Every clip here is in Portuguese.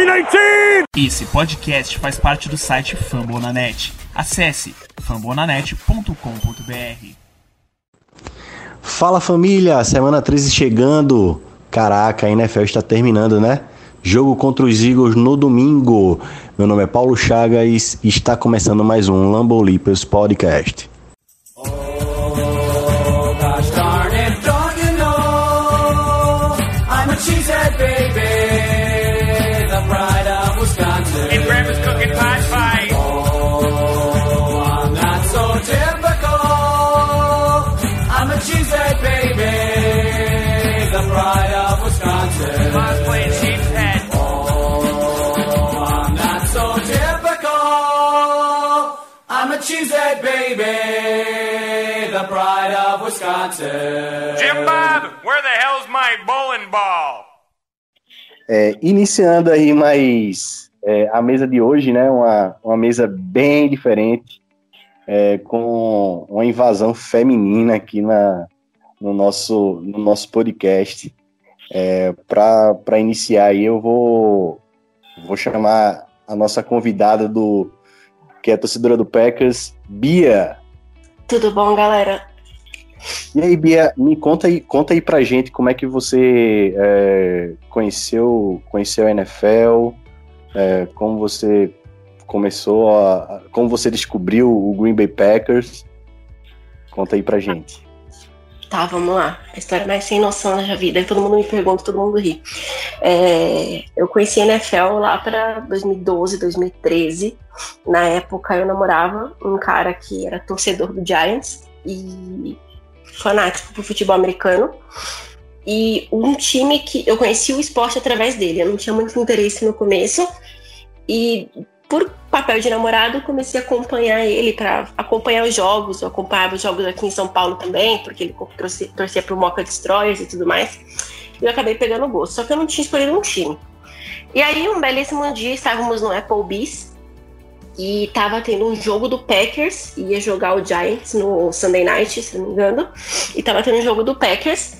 319! Esse podcast faz parte do site Fambonanet. Acesse fambonanet.com.br. Fala família, semana 13 chegando. Caraca, a NFL está terminando, né? Jogo contra os Eagles no domingo. Meu nome é Paulo Chagas e está começando mais um Lambo Leapers Podcast. Jim Bob, where the hell's my bowling ball? É, iniciando aí mais é, a mesa de hoje, né? Uma, uma mesa bem diferente, é, com uma invasão feminina aqui na, no, nosso, no nosso podcast. É, Para iniciar aí, eu vou, vou chamar a nossa convidada do que é torcedora do Packers, Bia. Tudo bom, galera? E aí, Bia, me conta aí, conta aí pra gente como é que você é, conheceu, conheceu a NFL, é, como você começou a, como você descobriu o Green Bay Packers. Conta aí pra gente. Tá, vamos lá. A história mais sem noção da vida. Todo mundo me pergunta, todo mundo ri. É, eu conheci a NFL lá para 2012, 2013. Na época eu namorava um cara que era torcedor do Giants e fanático pro futebol americano. E um time que eu conheci o esporte através dele. Eu não tinha muito interesse no começo. E por papel de namorado, comecei a acompanhar ele para acompanhar os jogos. Eu acompanhava os jogos aqui em São Paulo também, porque ele torcia, torcia pro Moca Destroyers e tudo mais. E eu acabei pegando gosto. Só que eu não tinha escolhido um time. E aí, um belíssimo dia, estávamos no Applebee's e tava tendo um jogo do Packers, ia jogar o Giants no Sunday Night, se não me engano, e tava tendo um jogo do Packers.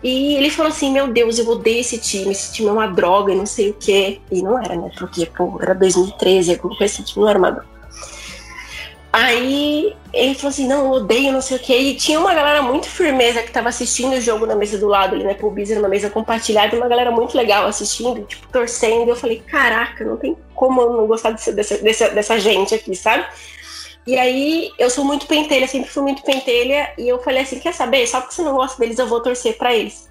E ele falou assim: Meu Deus, eu odeio esse time, esse time é uma droga, não sei o quê. E não era, né? Porque, pô, era 2013, alguma coisa esse time não era uma droga. Aí ele falou assim: Não, eu odeio, não sei o quê. E tinha uma galera muito firmeza que tava assistindo o jogo na mesa do lado ali, né? Pro Bizer, numa mesa compartilhada, uma galera muito legal assistindo, tipo, torcendo. Eu falei: Caraca, não tem como eu não gostar desse, dessa, dessa, dessa gente aqui, sabe? E aí, eu sou muito pentelha, sempre fui muito pentelha, e eu falei assim: quer saber? Só porque você não gosta deles, eu vou torcer para eles.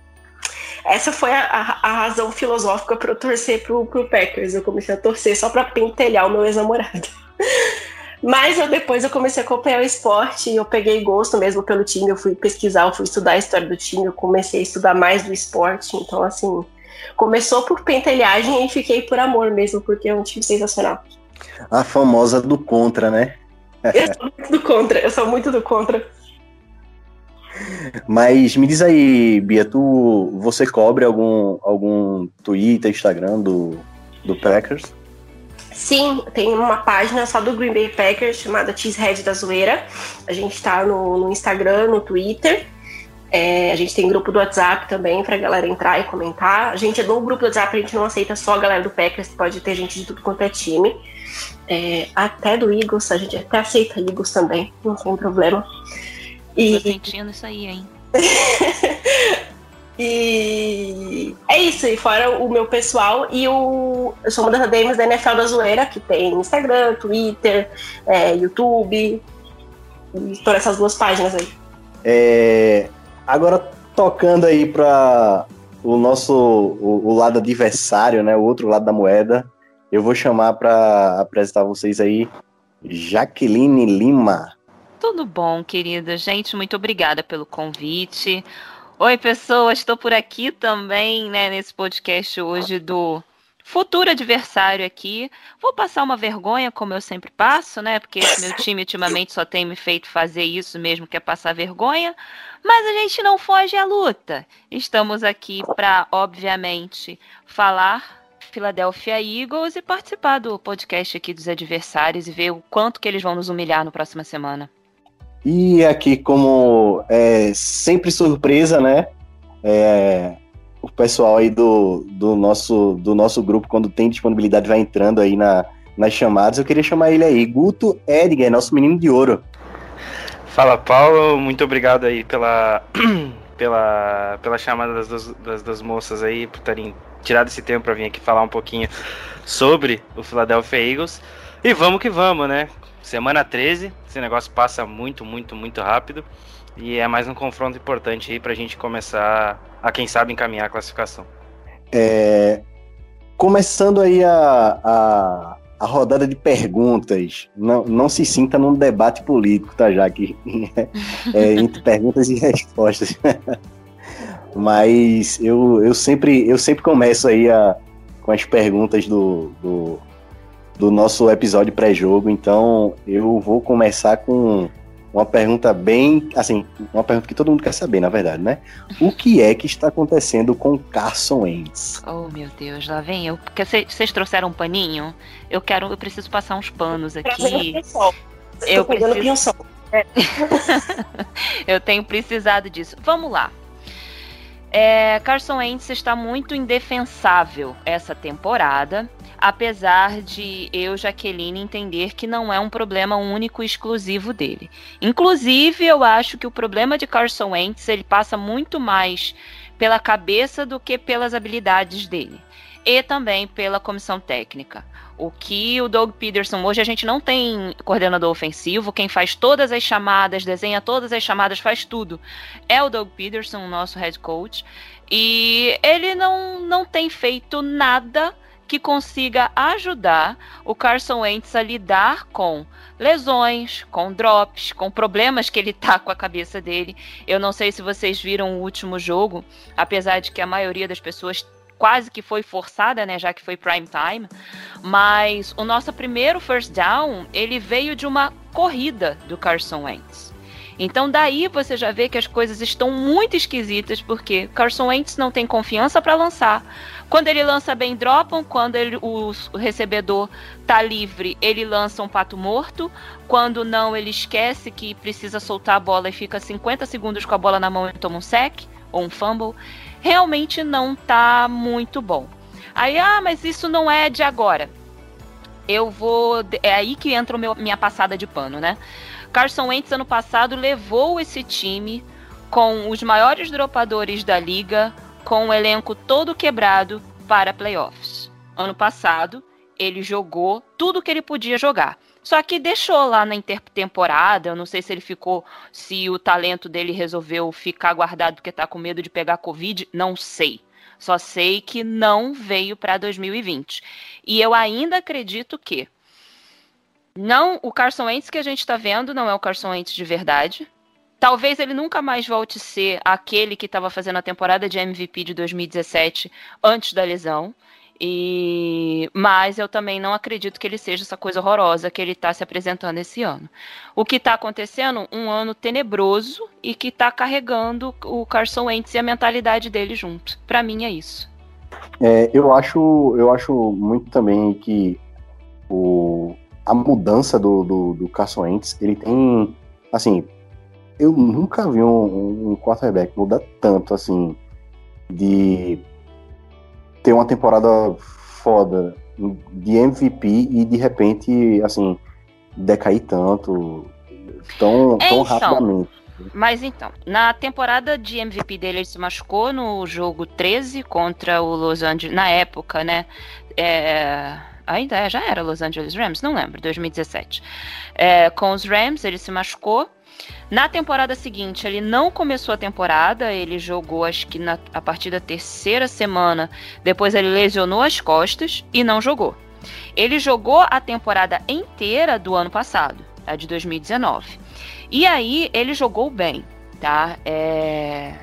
Essa foi a, a, a razão filosófica para eu torcer pro, pro Packers. Eu comecei a torcer só para pentelhar o meu ex-namorado. Mas eu, depois eu comecei a acompanhar o esporte e eu peguei gosto mesmo pelo time. Eu fui pesquisar, eu fui estudar a história do time, eu comecei a estudar mais do esporte. Então, assim, começou por pentelhagem e fiquei por amor mesmo, porque é um time sensacional. A famosa do contra, né? Eu sou muito do contra, eu sou muito do contra. Mas me diz aí, Bia, tu, você cobre algum, algum Twitter, Instagram do, do Packers? Sim, tem uma página só do Green Bay Packers chamada Cheesehead da Zoeira. A gente tá no, no Instagram, no Twitter. É, a gente tem grupo do WhatsApp também pra galera entrar e comentar. A gente é do grupo do WhatsApp, a gente não aceita só a galera do Packers, pode ter gente de tudo quanto é time. É, até do Eagles, a gente até aceita Eagles também, não tem problema. E... Tô sentindo isso aí, hein? e é isso, e fora o meu pessoal e o. Eu sou uma das ADMs da NFL da Zoeira, que tem Instagram, Twitter, é, YouTube, e todas essas duas páginas aí. É, agora tocando aí para o nosso o, o, lado adversário, né, o outro lado da moeda, eu vou chamar para apresentar vocês aí Jaqueline Lima. Tudo bom, querida. Gente, muito obrigada pelo convite. Oi, pessoas, estou por aqui também, né, nesse podcast hoje do futuro adversário aqui. Vou passar uma vergonha, como eu sempre passo, né? Porque esse meu time ultimamente só tem me feito fazer isso mesmo, que é passar vergonha. Mas a gente não foge à luta. Estamos aqui para, obviamente, falar Philadelphia Eagles e participar do podcast aqui dos adversários e ver o quanto que eles vão nos humilhar na próxima semana. E aqui, como é sempre surpresa, né? É, o pessoal aí do, do, nosso, do nosso grupo, quando tem disponibilidade, vai entrando aí na, nas chamadas. Eu queria chamar ele aí, Guto Edgar, nosso menino de ouro. Fala, Paulo. Muito obrigado aí pela, pela, pela chamada das duas, das duas moças aí, por terem tirado esse tempo para vir aqui falar um pouquinho sobre o Philadelphia Eagles. E vamos que vamos, né? Semana 13, esse negócio passa muito, muito, muito rápido. E é mais um confronto importante aí para a gente começar a, quem sabe, encaminhar a classificação. É, começando aí a, a, a, rodada de perguntas, não, não se sinta num debate político, tá, já que é, entre perguntas e respostas. Mas eu, eu, sempre, eu sempre começo aí a, com as perguntas do, do, do nosso episódio pré-jogo, então eu vou começar com uma pergunta bem, assim, uma pergunta que todo mundo quer saber, na verdade, né? O que é que está acontecendo com Carson Wentz? Oh, meu Deus, lá vem eu. Porque vocês trouxeram um paninho? Eu quero, eu preciso passar uns panos aqui. Eu preciso... eu tenho precisado disso. Vamos lá. É, Carson Wentz está muito indefensável essa temporada apesar de eu, Jaqueline, entender que não é um problema único e exclusivo dele. Inclusive, eu acho que o problema de Carson Wentz ele passa muito mais pela cabeça do que pelas habilidades dele. E também pela comissão técnica. O que o Doug Peterson, hoje a gente não tem coordenador ofensivo, quem faz todas as chamadas, desenha todas as chamadas, faz tudo. É o Doug Peterson, o nosso head coach. E ele não, não tem feito nada que consiga ajudar o Carson Wentz a lidar com lesões, com drops, com problemas que ele tá com a cabeça dele. Eu não sei se vocês viram o último jogo, apesar de que a maioria das pessoas quase que foi forçada, né, já que foi prime time, mas o nosso primeiro first down, ele veio de uma corrida do Carson Wentz. Então daí você já vê que as coisas estão muito esquisitas porque Carson Wentz não tem confiança para lançar. Quando ele lança bem, dropam. Quando ele, o, recebedor tá livre, ele lança um pato morto. Quando não, ele esquece que precisa soltar a bola e fica 50 segundos com a bola na mão e toma um sec ou um fumble. Realmente não tá muito bom. Aí, ah, mas isso não é de agora. Eu vou. É aí que entra a minha passada de pano, né? Carson Wentz, ano passado, levou esse time com os maiores dropadores da liga, com o elenco todo quebrado para playoffs. Ano passado, ele jogou tudo que ele podia jogar. Só que deixou lá na intertemporada, eu não sei se ele ficou, se o talento dele resolveu ficar guardado porque tá com medo de pegar Covid, não sei. Só sei que não veio para 2020. E eu ainda acredito que não, o Carson Wentz que a gente está vendo não é o Carson Wentz de verdade. Talvez ele nunca mais volte a ser aquele que estava fazendo a temporada de MVP de 2017 antes da lesão. E mas eu também não acredito que ele seja essa coisa horrorosa que ele está se apresentando esse ano. O que está acontecendo? Um ano tenebroso e que está carregando o Carson Wentz e a mentalidade dele junto. Para mim é isso. É, eu acho, eu acho muito também que o, a mudança do, do, do Carson Wentz, ele tem, assim, eu nunca vi um, um quarterback mudar tanto, assim, de ter uma temporada foda de MVP e de repente, assim, decair tanto, tão, é, tão então, rapidamente. Mas então, na temporada de MVP dele, ele se machucou no jogo 13 contra o Los Angeles, na época, né? É, ainda é, já era Los Angeles Rams, não lembro, 2017. É, com os Rams, ele se machucou na temporada seguinte, ele não começou a temporada, ele jogou acho que na, a partir da terceira semana. Depois ele lesionou as costas e não jogou. Ele jogou a temporada inteira do ano passado, a de 2019. E aí ele jogou bem, tá? É,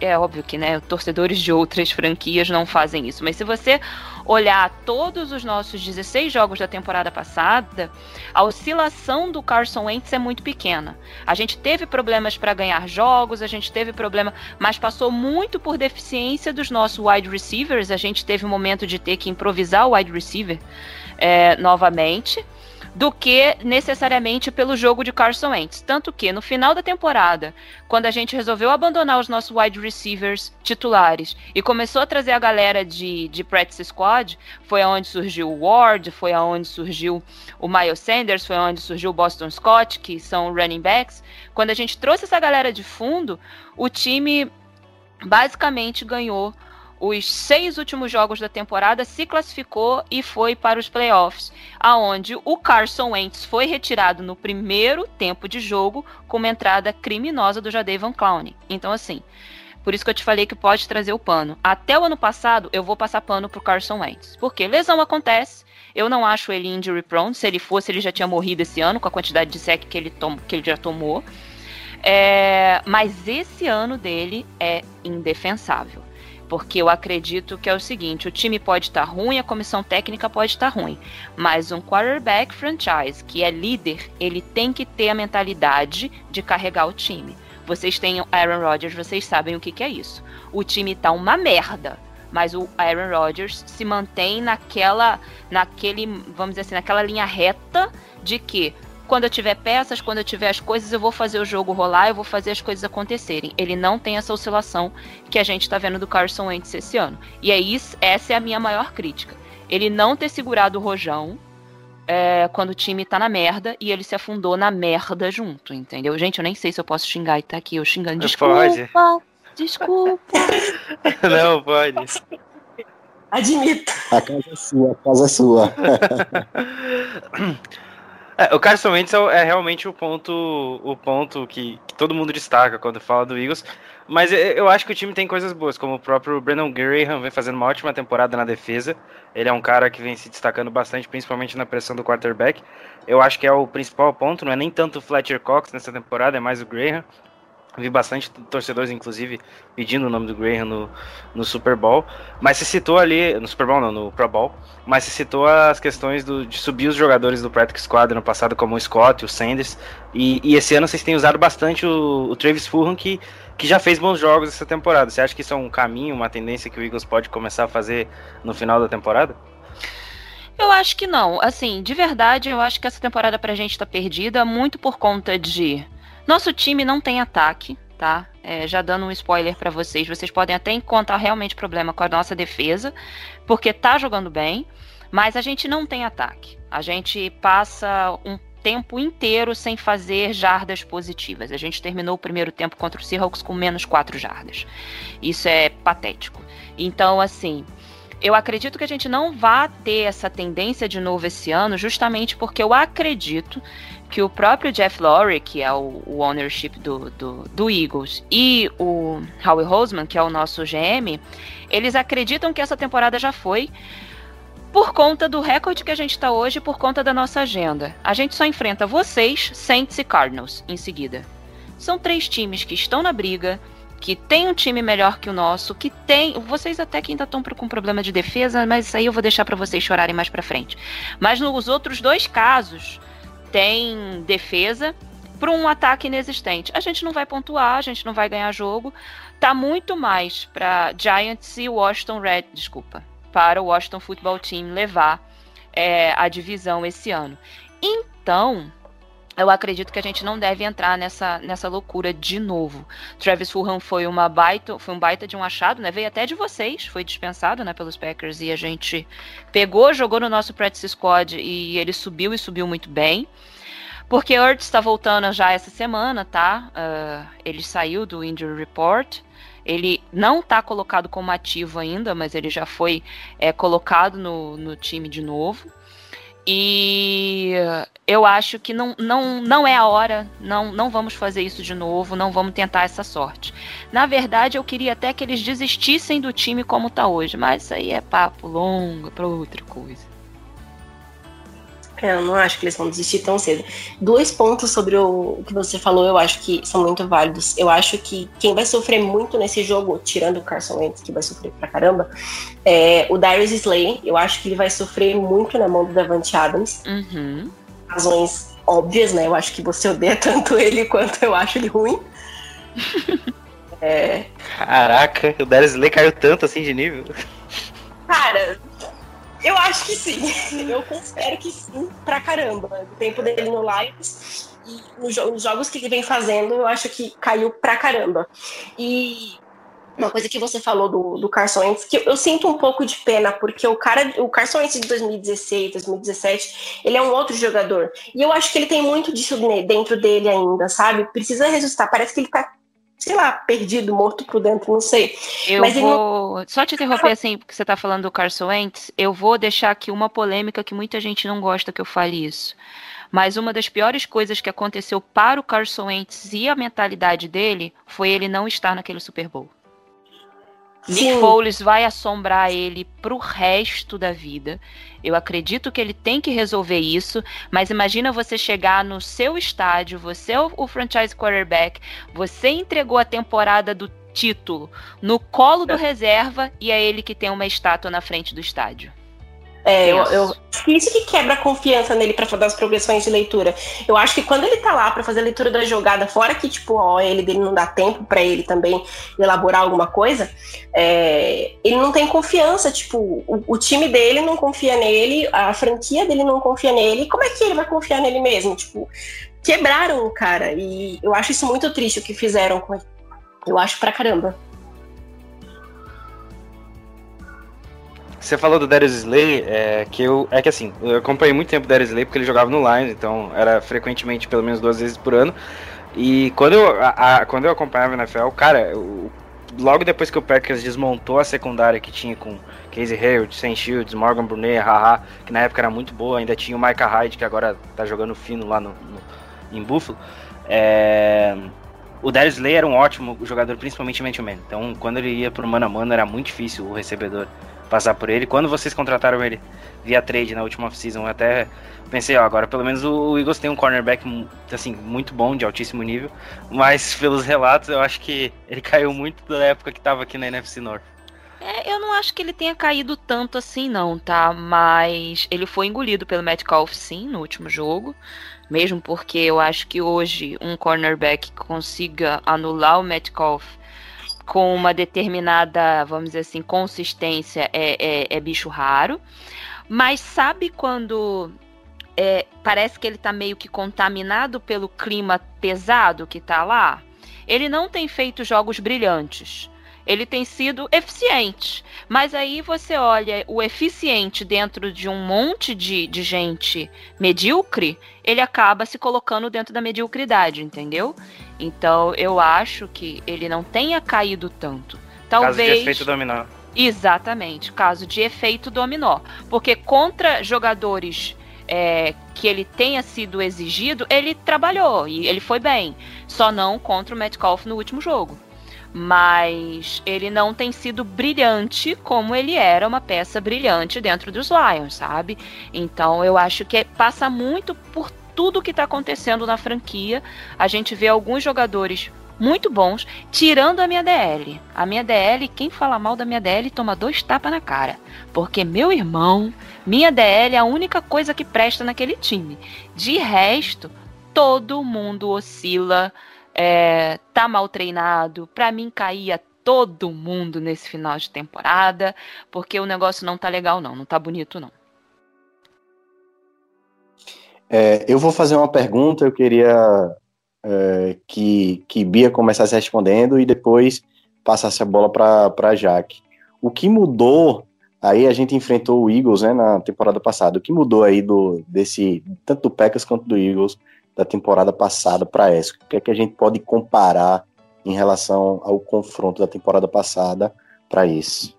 é óbvio que, né, torcedores de outras franquias não fazem isso, mas se você olhar todos os nossos 16 jogos da temporada passada, a oscilação do Carson Wentz é muito pequena. A gente teve problemas para ganhar jogos, a gente teve problema, mas passou muito por deficiência dos nossos wide receivers. A gente teve um momento de ter que improvisar o wide receiver é, novamente. Do que necessariamente pelo jogo de Carson Wentz. Tanto que no final da temporada, quando a gente resolveu abandonar os nossos wide receivers titulares e começou a trazer a galera de, de practice squad, foi aonde surgiu o Ward, foi aonde surgiu o Miles Sanders, foi aonde surgiu o Boston Scott, que são running backs. Quando a gente trouxe essa galera de fundo, o time basicamente ganhou os seis últimos jogos da temporada, se classificou e foi para os playoffs, aonde o Carson Wentz foi retirado no primeiro tempo de jogo com uma entrada criminosa do Jadavion Clowney. Então, assim, por isso que eu te falei que pode trazer o pano. Até o ano passado, eu vou passar pano pro Carson Wentz. Porque lesão acontece, eu não acho ele injury prone. Se ele fosse, ele já tinha morrido esse ano com a quantidade de sec que ele, que ele já tomou. É, mas esse ano dele é indefensável. Porque eu acredito que é o seguinte: o time pode estar tá ruim, a comissão técnica pode estar tá ruim, mas um quarterback franchise que é líder, ele tem que ter a mentalidade de carregar o time. Vocês têm Aaron Rodgers, vocês sabem o que, que é isso. O time tá uma merda, mas o Aaron Rodgers se mantém naquela, naquele, vamos dizer assim, naquela linha reta de que quando eu tiver peças, quando eu tiver as coisas, eu vou fazer o jogo rolar, eu vou fazer as coisas acontecerem. Ele não tem essa oscilação que a gente está vendo do Carson Wentz esse ano. E é isso, essa é a minha maior crítica. Ele não ter segurado o rojão é, quando o time tá na merda e ele se afundou na merda junto, entendeu? Gente, eu nem sei se eu posso xingar e tá aqui eu xingando. Desculpa, pode. desculpa. não, pode. Admito. A casa é sua, a casa é sua. É, o Carson Wentz é, é realmente o ponto, o ponto que, que, todo mundo destaca quando fala do Eagles. Mas eu acho que o time tem coisas boas, como o próprio Brandon Graham vem fazendo uma ótima temporada na defesa. Ele é um cara que vem se destacando bastante, principalmente na pressão do quarterback. Eu acho que é o principal ponto, não é nem tanto o Fletcher Cox nessa temporada, é mais o Graham. Vi bastante torcedores, inclusive, pedindo o nome do Graham no, no Super Bowl. Mas se citou ali, no Super Bowl não, no Pro Bowl, mas se citou as questões do, de subir os jogadores do Practice Squad no passado, como o Scott, o Sanders. E, e esse ano vocês têm usado bastante o, o Travis Fulham, que, que já fez bons jogos essa temporada. Você acha que isso é um caminho, uma tendência que o Eagles pode começar a fazer no final da temporada? Eu acho que não. Assim, de verdade, eu acho que essa temporada pra gente tá perdida muito por conta de nosso time não tem ataque, tá? É, já dando um spoiler para vocês, vocês podem até encontrar realmente problema com a nossa defesa, porque tá jogando bem, mas a gente não tem ataque. A gente passa um tempo inteiro sem fazer jardas positivas. A gente terminou o primeiro tempo contra o Seahawks com menos 4 jardas. Isso é patético. Então, assim, eu acredito que a gente não vá ter essa tendência de novo esse ano, justamente porque eu acredito que o próprio Jeff Lurie, que é o, o ownership do, do, do, Eagles, e o Howie Roseman, que é o nosso GM, eles acreditam que essa temporada já foi por conta do recorde que a gente está hoje, por conta da nossa agenda. A gente só enfrenta vocês, Saints e Cardinals em seguida. São três times que estão na briga, que tem um time melhor que o nosso, que tem. Vocês até que ainda estão com problema de defesa, mas isso aí eu vou deixar para vocês chorarem mais para frente. Mas nos outros dois casos, tem defesa para um ataque inexistente. A gente não vai pontuar, a gente não vai ganhar jogo. Tá muito mais para Giants e Washington Red, desculpa, para o Washington Football Team levar é, a divisão esse ano. Então, eu acredito que a gente não deve entrar nessa, nessa loucura de novo. Travis Fulham foi uma baita, foi um baita de um achado, né? Veio até de vocês, foi dispensado, né, pelos Packers e a gente pegou, jogou no nosso practice squad e ele subiu e subiu muito bem. Porque Ertz está voltando já essa semana, tá? Uh, ele saiu do injury report. Ele não está colocado como ativo ainda, mas ele já foi é, colocado no, no time de novo. E eu acho que não, não, não é a hora, não, não vamos fazer isso de novo, não vamos tentar essa sorte. Na verdade, eu queria até que eles desistissem do time como está hoje, mas isso aí é papo longo para outra coisa. É, eu não acho que eles vão desistir tão cedo. Dois pontos sobre o que você falou, eu acho que são muito válidos. Eu acho que quem vai sofrer muito nesse jogo, tirando o Carson Wentz, que vai sofrer pra caramba, é o Darius Slay. Eu acho que ele vai sofrer muito na mão do Davante Adams. Uhum. Razões óbvias, né? Eu acho que você odeia tanto ele quanto eu acho ele ruim. é... Caraca, o Darius Slay caiu tanto assim de nível. Cara, Eu acho que sim. Eu considero que sim, pra caramba. O tempo dele no Lions e nos jogos que ele vem fazendo, eu acho que caiu pra caramba. E uma coisa que você falou do, do Carson Wentz, que eu, eu, sinto um pouco de pena, porque o cara, o Carson Wentz de 2016, 2017, ele é um outro jogador. E eu acho que ele tem muito disso dentro dele ainda, sabe? Precisa ressuscitar. Parece que ele tá, sei lá, perdido, morto por dentro, não sei. Eu Mas vou. Não... Só te interromper assim, porque você tá falando do Carson Wentz, eu vou deixar aqui uma polêmica que muita gente não gosta que eu fale isso. Mas uma das piores coisas que aconteceu para o Carson Wentz e a mentalidade dele foi ele não estar naquele Super Bowl. Sim. Nick Foles vai assombrar ele pro resto da vida. Eu acredito que ele tem que resolver isso, mas imagina você chegar no seu estádio, você é o franchise quarterback, você entregou a temporada do título no colo do é. reserva e é ele que tem uma estátua na frente do estádio. É, eu, eu, isso que quebra a confiança nele para fazer as progressões de leitura. Eu acho que quando ele tá lá para fazer a leitura da jogada, fora que, tipo, ó, ele dele não dá tempo para ele também elaborar alguma coisa, é, ele não tem confiança. Tipo, o, o, time dele não confia nele, a franquia dele não confia nele. Como é que ele vai confiar nele mesmo? Tipo, quebraram o cara. E eu acho isso muito triste o que fizeram com ele. Eu acho pra caramba. Você falou do Darius Slay, é, que eu. É que assim, eu acompanhei muito tempo o Darius Slay porque ele jogava no Lions, então era frequentemente pelo menos duas vezes por ano. E quando eu, a, a, quando eu acompanhava o NFL, cara, eu, logo depois que o Packers desmontou a secundária que tinha com Casey Hayward, Sam Shields, Morgan Brunet, Haha, que na época era muito boa, ainda tinha o Micah Hyde, que agora tá jogando fino lá no, no em Buffalo. É, o Darius Slay era um ótimo jogador, principalmente man-to-man. Então, quando ele ia pro mano a mano, era muito difícil o recebedor passar por ele. Quando vocês contrataram ele via trade na última season, eu até pensei, ó, agora pelo menos o Eagles tem um cornerback assim muito bom, de altíssimo nível, mas pelos relatos eu acho que ele caiu muito da época que estava aqui na NFC North. É, eu não acho que ele tenha caído tanto assim, não, tá? Mas ele foi engolido pelo Metcalf, sim, no último jogo. Mesmo porque eu acho que hoje um cornerback consiga anular o Metcalf com uma determinada, vamos dizer assim, consistência é, é, é bicho raro. Mas sabe quando é, parece que ele está meio que contaminado pelo clima pesado que está lá? Ele não tem feito jogos brilhantes ele tem sido eficiente. Mas aí você olha o eficiente dentro de um monte de, de gente medíocre, ele acaba se colocando dentro da mediocridade, entendeu? Então eu acho que ele não tenha caído tanto. Talvez. Caso de efeito dominó. Exatamente, caso de efeito dominó. Porque contra jogadores é, que ele tenha sido exigido, ele trabalhou e ele foi bem. Só não contra o Metcalf no último jogo mas ele não tem sido brilhante como ele era uma peça brilhante dentro dos Lions, sabe? Então eu acho que passa muito por tudo que está acontecendo na franquia. A gente vê alguns jogadores muito bons, tirando a minha DL. A minha DL, quem fala mal da minha DL toma dois tapas na cara. Porque, meu irmão, minha DL é a única coisa que presta naquele time. De resto, todo mundo oscila é, tá mal treinado. Para mim caía todo mundo nesse final de temporada, porque o negócio não tá legal não, não tá bonito não. É, eu vou fazer uma pergunta, eu queria é, que, que Bia começasse respondendo e depois passasse a bola para Jaque. O que mudou, aí a gente enfrentou o Eagles né, na temporada passada, o que mudou aí do, desse, tanto do Packers quanto do Eagles, da temporada passada para essa? O que é que a gente pode comparar em relação ao confronto da temporada passada para esse?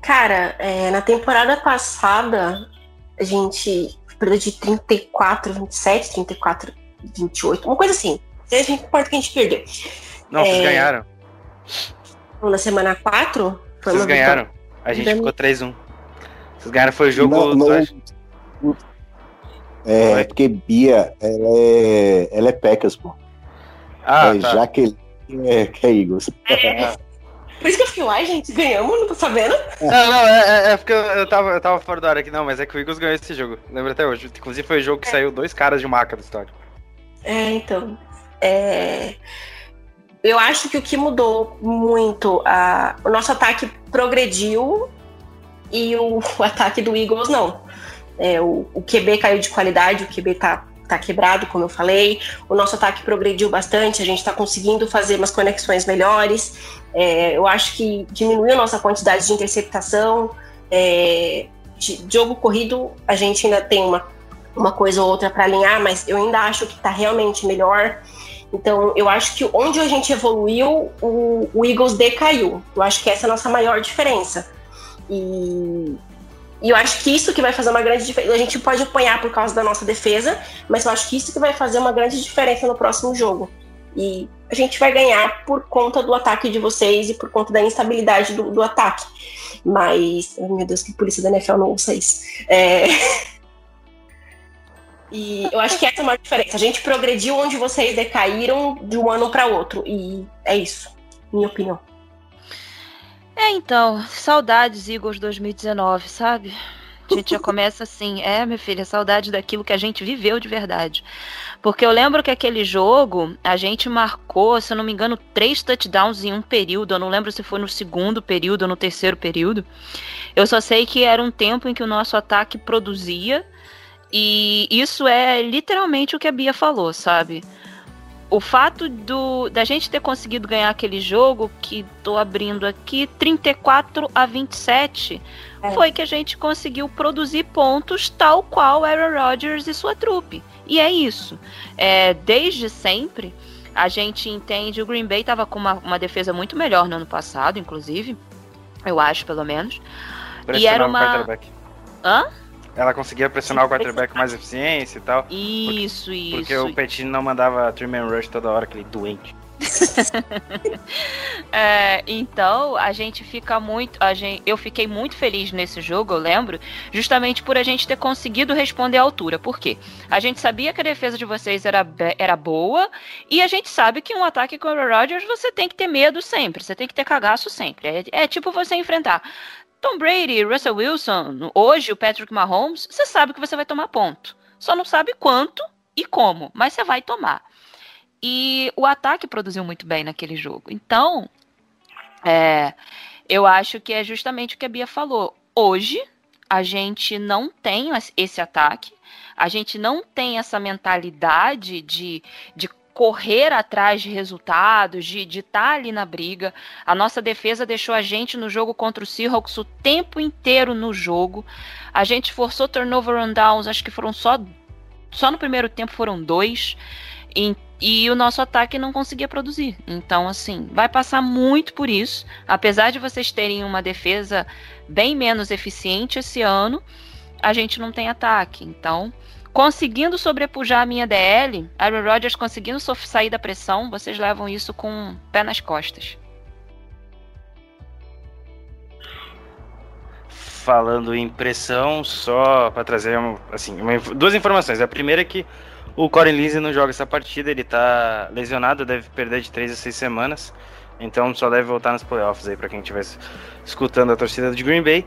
Cara, é, na temporada passada, a gente perdeu de 34, 27, 34, 28, uma coisa assim. Seja importa que a gente perdeu. Não, é, vocês ganharam. Na semana 4, foi vocês ganharam. Vitória. A gente ficou 3-1. Vocês ganharam, foi o jogo. Não, não, é, é, porque Bia, ela é, ela é Pecas, pô. Ah, é, tá. Jaqueline é, que é Eagles. É. Por isso que eu fiquei, uai, gente, ganhamos, não tô sabendo. Não, não, é, é, é porque eu, eu, tava, eu tava fora da hora aqui, não, mas é que o Eagles ganhou esse jogo. Lembro até hoje. Inclusive foi o jogo que é. saiu dois caras de maca da história. É, então. É... eu acho que o que mudou muito, a, o nosso ataque progrediu e o, o ataque do Eagles não. É, o, o QB caiu de qualidade, o QB tá, tá quebrado, como eu falei. O nosso ataque progrediu bastante, a gente está conseguindo fazer umas conexões melhores. É, eu acho que diminuiu nossa quantidade de interceptação. É, de jogo corrido, a gente ainda tem uma, uma coisa ou outra para alinhar, mas eu ainda acho que está realmente melhor. Então, eu acho que onde a gente evoluiu, o, o Eagles decaiu. Eu acho que essa é a nossa maior diferença. E, e eu acho que isso que vai fazer uma grande diferença. A gente pode apanhar por causa da nossa defesa, mas eu acho que isso que vai fazer uma grande diferença no próximo jogo. E a gente vai ganhar por conta do ataque de vocês e por conta da instabilidade do, do ataque. Mas, oh, meu Deus, que polícia da NFL não ouça isso. É... E eu acho que essa é uma diferença. A gente progrediu onde vocês decaíram de um ano para outro. E é isso, minha opinião. É, então, saudades Eagles 2019, sabe? A gente já começa assim, é, minha filha, saudade daquilo que a gente viveu de verdade. Porque eu lembro que aquele jogo, a gente marcou, se eu não me engano, três touchdowns em um período. Eu não lembro se foi no segundo período ou no terceiro período. Eu só sei que era um tempo em que o nosso ataque produzia e isso é literalmente o que a Bia falou, sabe? O fato do, da gente ter conseguido ganhar aquele jogo, que tô abrindo aqui, 34 a 27, é. foi que a gente conseguiu produzir pontos tal qual Aaron Rodgers e sua trupe. E é isso. É, desde sempre, a gente entende. O Green Bay estava com uma, uma defesa muito melhor no ano passado, inclusive. Eu acho, pelo menos. e era uma. Hã? Ela conseguia pressionar o quarterback com mais eficiência e tal. Isso, porque, isso. Porque o Petit não mandava three man rush toda hora, aquele doente. é, então a gente fica muito a gente, eu fiquei muito feliz nesse jogo eu lembro justamente por a gente ter conseguido responder à altura por quê a gente sabia que a defesa de vocês era, era boa e a gente sabe que um ataque com o Rodgers você tem que ter medo sempre você tem que ter cagaço sempre é, é tipo você enfrentar Tom Brady, Russell Wilson, hoje o Patrick Mahomes, você sabe que você vai tomar ponto. Só não sabe quanto e como, mas você vai tomar. E o ataque produziu muito bem naquele jogo. Então, é, eu acho que é justamente o que a Bia falou. Hoje, a gente não tem esse ataque, a gente não tem essa mentalidade de, de correr atrás de resultados, de estar tá ali na briga. A nossa defesa deixou a gente no jogo contra o Seahawks o tempo inteiro no jogo. A gente forçou turnover on downs, acho que foram só só no primeiro tempo foram dois. E, e o nosso ataque não conseguia produzir. Então, assim, vai passar muito por isso. Apesar de vocês terem uma defesa bem menos eficiente esse ano, a gente não tem ataque. Então, conseguindo sobrepujar a minha DL, Aaron Rodgers conseguindo sair da pressão, vocês levam isso com um pé nas costas. Falando em pressão, só para trazer assim, uma, duas informações. A primeira é que o Corey Lindsey não joga essa partida, ele tá lesionado, deve perder de 3 a 6 semanas. Então só deve voltar nos playoffs aí para quem estiver escutando a torcida de Green Bay.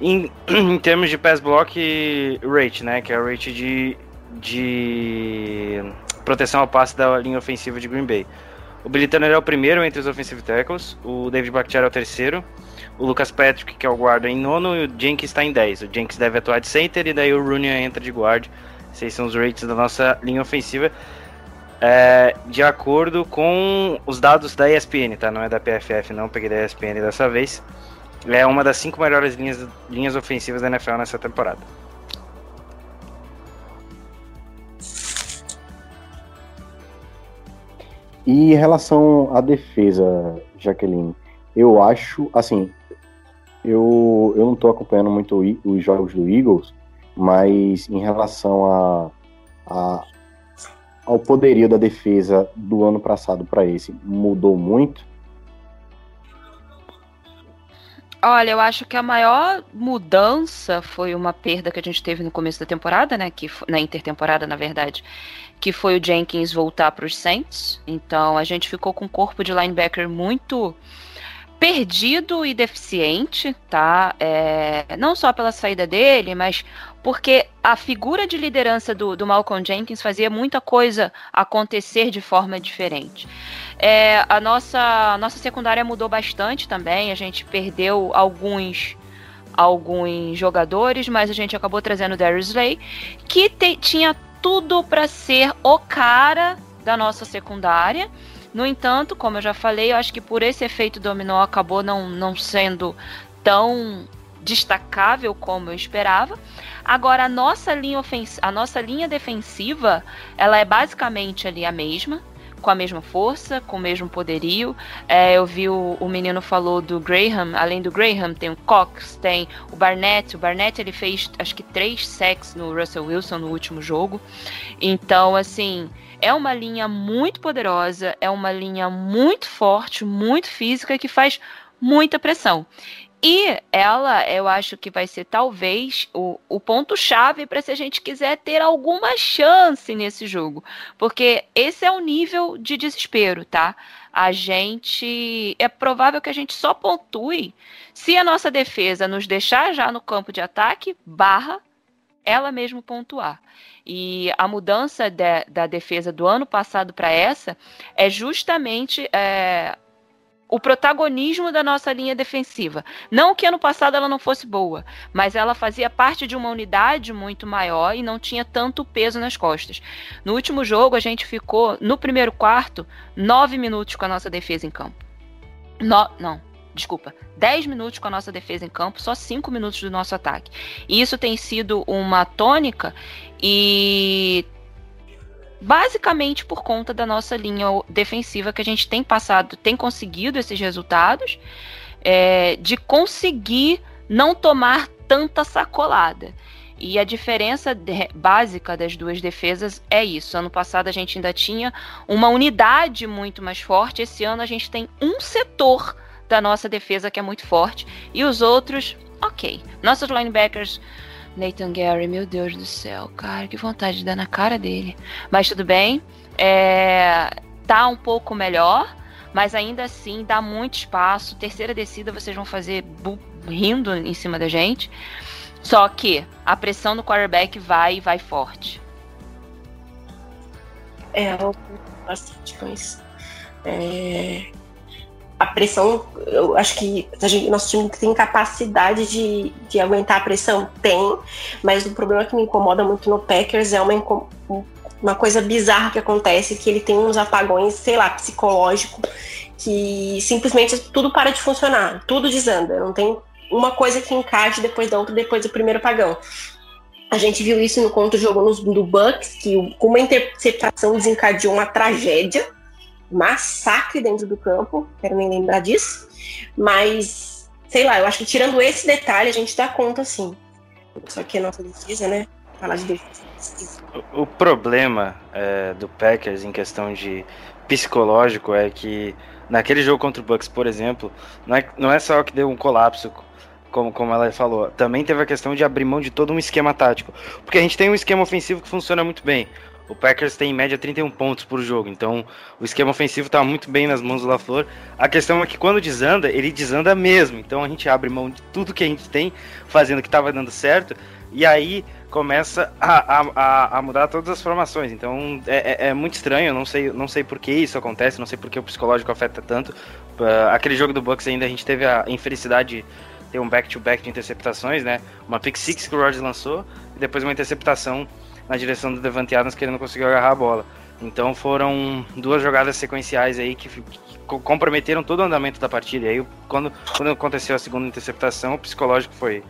Em, em termos de pass block rate, né, que é o rate de, de proteção ao passe da linha ofensiva de Green Bay. O Turner é o primeiro entre os offensive tackles, o David Bakhtiari é o terceiro, o Lucas Patrick, que é o guarda, em nono, e o Jenkins está em 10. O Jenkins deve atuar de center e daí o Rooney entra de guard. Esses são os rates da nossa linha ofensiva. É, de acordo com os dados da ESPN, tá? Não é da PFF, não. Peguei da ESPN dessa vez é uma das cinco melhores linhas, linhas ofensivas da NFL nessa temporada. E em relação à defesa, Jaqueline, eu acho, assim, eu, eu não estou acompanhando muito os jogos do Eagles, mas em relação a, a, ao poderio da defesa do ano passado para esse, mudou muito? Olha, eu acho que a maior mudança foi uma perda que a gente teve no começo da temporada, né? Que na intertemporada, na verdade, que foi o Jenkins voltar para os Saints. Então a gente ficou com um corpo de linebacker muito perdido e deficiente, tá? É, não só pela saída dele, mas porque a figura de liderança do, do Malcolm Jenkins fazia muita coisa acontecer de forma diferente. É, a, nossa, a nossa secundária mudou bastante também, a gente perdeu alguns alguns jogadores, mas a gente acabou trazendo o Darius Slay, que te, tinha tudo para ser o cara da nossa secundária no entanto, como eu já falei, eu acho que por esse efeito dominó acabou não, não sendo tão destacável como eu esperava. Agora a nossa linha ofens a nossa linha defensiva, ela é basicamente ali a mesma, com a mesma força, com o mesmo poderio. É, eu vi o, o, menino falou do Graham, além do Graham tem o Cox, tem o Barnett. O Barnett ele fez acho que três sacks no Russell Wilson no último jogo. Então assim é uma linha muito poderosa, é uma linha muito forte, muito física que faz muita pressão. E ela, eu acho que vai ser talvez o, o ponto-chave para se a gente quiser ter alguma chance nesse jogo. Porque esse é o nível de desespero, tá? A gente. É provável que a gente só pontue se a nossa defesa nos deixar já no campo de ataque, barra ela mesmo pontuar. E a mudança de, da defesa do ano passado para essa é justamente é, o protagonismo da nossa linha defensiva. Não que ano passado ela não fosse boa, mas ela fazia parte de uma unidade muito maior e não tinha tanto peso nas costas. No último jogo, a gente ficou, no primeiro quarto, nove minutos com a nossa defesa em campo. No, não, desculpa, 10 minutos com a nossa defesa em campo, só 5 minutos do nosso ataque. E isso tem sido uma tônica e basicamente por conta da nossa linha defensiva que a gente tem passado, tem conseguido esses resultados, é, de conseguir não tomar tanta sacolada. E a diferença de, básica das duas defesas é isso. Ano passado a gente ainda tinha uma unidade muito mais forte, esse ano a gente tem um setor da nossa defesa, que é muito forte. E os outros, ok. Nossos linebackers. Nathan Gary, meu Deus do céu, cara, que vontade de dar na cara dele. Mas tudo bem. É, tá um pouco melhor, mas ainda assim dá muito espaço. Terceira descida vocês vão fazer rindo em cima da gente. Só que a pressão no quarterback vai e vai forte. É, eu bastante com isso. É, a pressão, eu acho que a gente, nosso time tem capacidade de, de aguentar a pressão? Tem, mas o problema que me incomoda muito no Packers é uma, uma coisa bizarra que acontece, que ele tem uns apagões, sei lá, psicológico, que simplesmente tudo para de funcionar, tudo desanda, não tem uma coisa que encaixe depois da outra, depois do primeiro apagão. A gente viu isso no conto-jogo do Bucks, que uma interceptação desencadeou uma tragédia, massacre dentro do campo, quero nem lembrar disso, mas sei lá, eu acho que tirando esse detalhe a gente dá conta sim. Só que a nossa defesa, né? Falar de defesa. O, o problema é, do Packers em questão de psicológico é que naquele jogo contra o Bucks, por exemplo, não é, não é só que deu um colapso, como, como ela falou, também teve a questão de abrir mão de todo um esquema tático. Porque a gente tem um esquema ofensivo que funciona muito bem. O Packers tem em média 31 pontos por jogo, então o esquema ofensivo está muito bem nas mãos do LaFleur. A questão é que quando desanda, ele desanda mesmo. Então a gente abre mão de tudo que a gente tem, fazendo o que estava dando certo, e aí começa a, a, a, mudar todas as formações. Então é, é, é, muito estranho, não sei, não sei por que isso acontece, não sei por que o psicológico afeta tanto. Uh, aquele jogo do Bucks ainda a gente teve a infelicidade de ter um back-to-back -back de interceptações, né? Uma pick six que o Rodgers lançou, e depois uma interceptação na direção do Devante Adams que ele não conseguiu agarrar a bola. Então foram duas jogadas sequenciais aí que, que comprometeram todo o andamento da partida. E aí quando, quando aconteceu a segunda interceptação, o psicológico foi,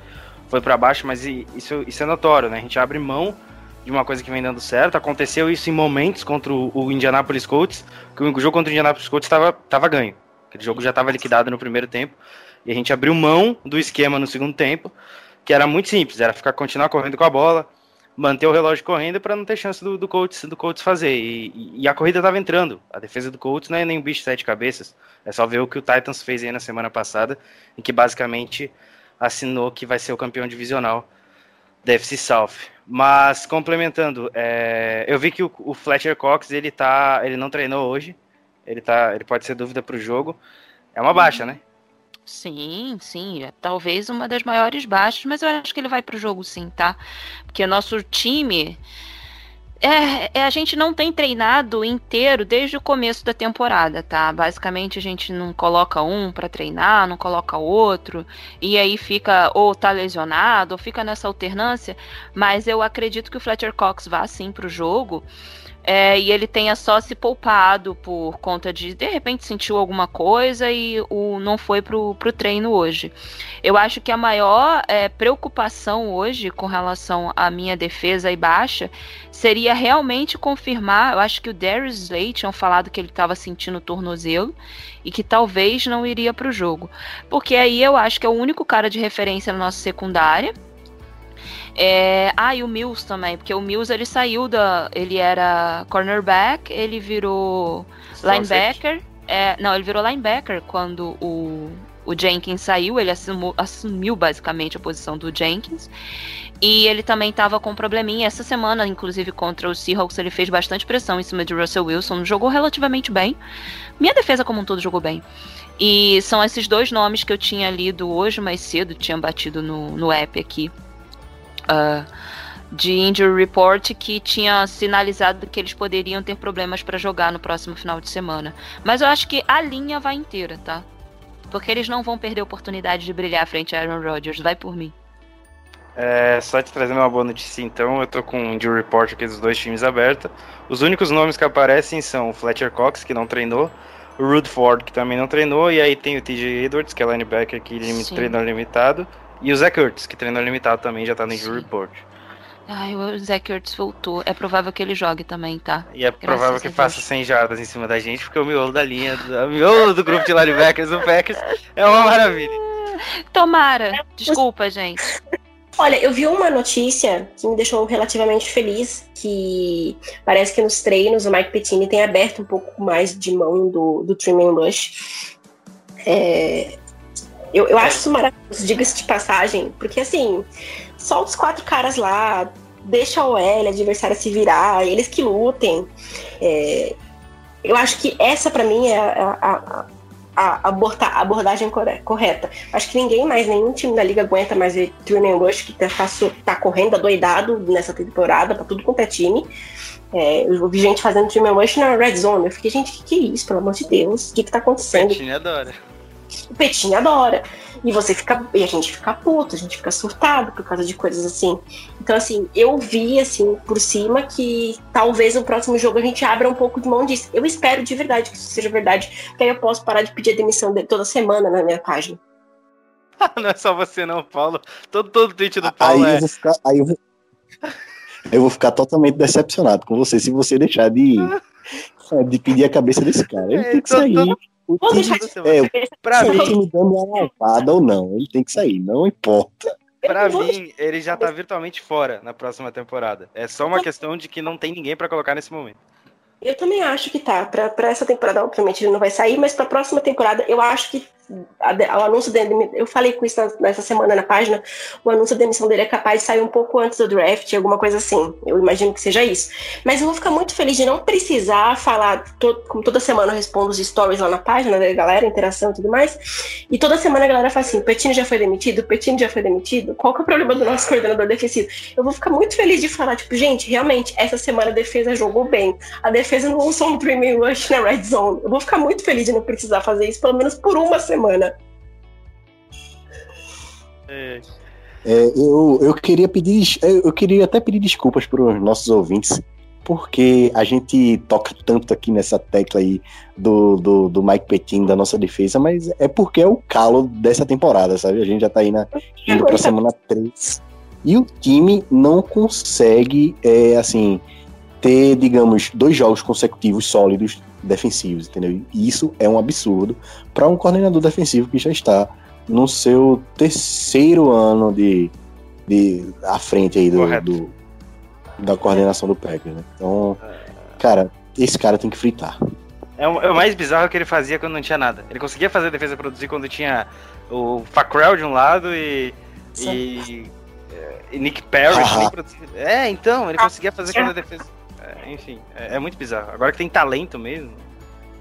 foi para baixo, mas isso, isso é notório, né? A gente abre mão de uma coisa que vem dando certo. Aconteceu isso em momentos contra o, o Indianapolis Colts, que o jogo contra o Indianapolis Colts estava ganho. Aquele jogo já estava liquidado no primeiro tempo. E a gente abriu mão do esquema no segundo tempo, que era muito simples, era ficar continuar correndo com a bola, manter o relógio correndo para não ter chance do, do, Colts, do Colts fazer. E, e a corrida estava entrando. A defesa do Colts não é nem um bicho de sete cabeças. É só ver o que o Titans fez aí na semana passada, em que basicamente assinou que vai ser o campeão divisional da FC South. Mas complementando, é, eu vi que o, o, Fletcher Cox ele tá, ele não treinou hoje. Ele tá, ele pode ser dúvida para o jogo. É uma baixa, né? Sim, sim, é talvez uma das maiores baixas, mas eu acho que ele vai pro jogo sim, tá? Porque nosso time é, é, a gente não tem treinado inteiro desde o começo da temporada, tá? Basicamente a gente não coloca um para treinar, não coloca outro, e aí fica ou tá lesionado, ou fica nessa alternância, mas eu acredito que o Fletcher Cox vá sim pro jogo é, e ele tenha só se poupado por conta de de repente sentiu alguma coisa e o, não foi pro, pro treino hoje. Eu acho que a maior é, preocupação hoje com relação à minha defesa e baixa seria realmente confirmar. Eu acho que o Darius Slay tinham falado que ele estava sentindo tornozelo e que talvez não iria para o jogo, porque aí eu acho que é o único cara de referência na nossa secundária é... Ah, e o Mills também, porque o Mills ele saiu da. Ele era cornerback, ele virou linebacker. É... Não, ele virou linebacker quando o, o Jenkins saiu, ele assumiu, assumiu basicamente a posição do Jenkins. E ele também estava com um probleminha. Essa semana, inclusive, contra o Seahawks, ele fez bastante pressão em cima de Russell Wilson. Jogou relativamente bem. Minha defesa, como um todo, jogou bem. E são esses dois nomes que eu tinha lido hoje mais cedo, tinha batido no, no app aqui uh, de injury report que tinha sinalizado que eles poderiam ter problemas para jogar no próximo final de semana. Mas eu acho que a linha vai inteira, tá? Porque eles não vão perder a oportunidade de brilhar frente a Aaron Rodgers. Vai por mim. É, só te trazendo uma boa notícia então, eu tô com o injury report aqui dos dois times aberta. Os únicos nomes que aparecem são o Fletcher Cox, que não treinou, o Rudford, que também não treinou, e aí tem o TJ Edwards, que é linebacker que treinou limitado, e o Zach Kurtz, que treinou limitado também, já tá no injury report. Ai, o Zach Kurtz voltou. É provável que ele jogue também, tá? E é Graças provável que faça 100 jardas em cima da gente, porque o miolo da linha, o miolo do grupo de linebackers do Packers é uma maravilha. Tomara. Desculpa, gente. Olha, eu vi uma notícia que me deixou relativamente feliz, que parece que nos treinos o Mike Pettini tem aberto um pouco mais de mão do, do Trim and Rush. É, eu, eu acho isso maravilhoso, diga-se de passagem, porque assim, só os quatro caras lá, deixa o L, adversário se virar, eles que lutem. É, eu acho que essa para mim é a, a, a, a, abordagem correta. Acho que ninguém mais, nenhum time da liga aguenta mais ver Truman Rush que tá, tá correndo adoidado nessa temporada para tudo quanto é time. É, eu vi gente fazendo Truman Rush na Red Zone. Eu fiquei, gente, o que, que é isso, pelo amor de Deus? O que, que tá acontecendo? O adora o Petinho adora. E você fica. E a gente fica puto, a gente fica surtado por causa de coisas assim. Então, assim, eu vi, assim, por cima que talvez no próximo jogo a gente abra um pouco de mão disso. Eu espero de verdade que isso seja verdade, porque aí eu posso parar de pedir a demissão dele toda semana na minha página. não é só você, não, Paulo. Todo, todo tweet do Paulo. Aí é... eu vou ficar. Aí eu vou... eu vou ficar totalmente decepcionado com você se você deixar de, de pedir a cabeça desse cara. Ele é, tem que sair. Todo o Vou time, é, pra mim, o time dando uma lavada ou não, ele tem que sair, não importa. Pra mim, ele já tá virtualmente fora na próxima temporada. É só uma questão de que não tem ninguém para colocar nesse momento. Eu também acho que tá. Pra, pra essa temporada, obviamente, ele não vai sair, mas pra próxima temporada, eu acho que o anúncio dele, eu falei com isso nessa semana na página, o anúncio da demissão dele é capaz de sair um pouco antes do draft, alguma coisa assim. Eu imagino que seja isso. Mas eu vou ficar muito feliz de não precisar falar, como toda semana eu respondo os stories lá na página da galera, interação e tudo mais. E toda semana a galera fala assim: Petino já foi demitido? Petino já foi demitido? Qual que é o problema do nosso coordenador defensivo? Eu vou ficar muito feliz de falar, tipo, gente, realmente, essa semana a defesa jogou bem. A defesa não usou um premium rush na red zone. Eu vou ficar muito feliz de não precisar fazer isso, pelo menos por uma semana semana. É. É, eu, eu queria pedir, eu queria até pedir desculpas para os nossos ouvintes, porque a gente toca tanto aqui nessa tecla aí do, do, do Mike Petin da nossa defesa, mas é porque é o calo dessa temporada, sabe? A gente já tá aí na, indo para semana 3 e o time não consegue, é, assim, ter, digamos, dois jogos consecutivos sólidos defensivos, entendeu? E isso é um absurdo para um coordenador defensivo que já está no seu terceiro ano de, de à frente aí do, do da coordenação do Packers, né? Então, cara, esse cara tem que fritar. É o, é o, mais bizarro que ele fazia quando não tinha nada. Ele conseguia fazer a defesa produzir quando tinha o Facrell de um lado e, e, e, Nick Perry. é, então, ele conseguia fazer quando a defesa. É, enfim, é, é, muito bizarro. Agora que tem talento mesmo.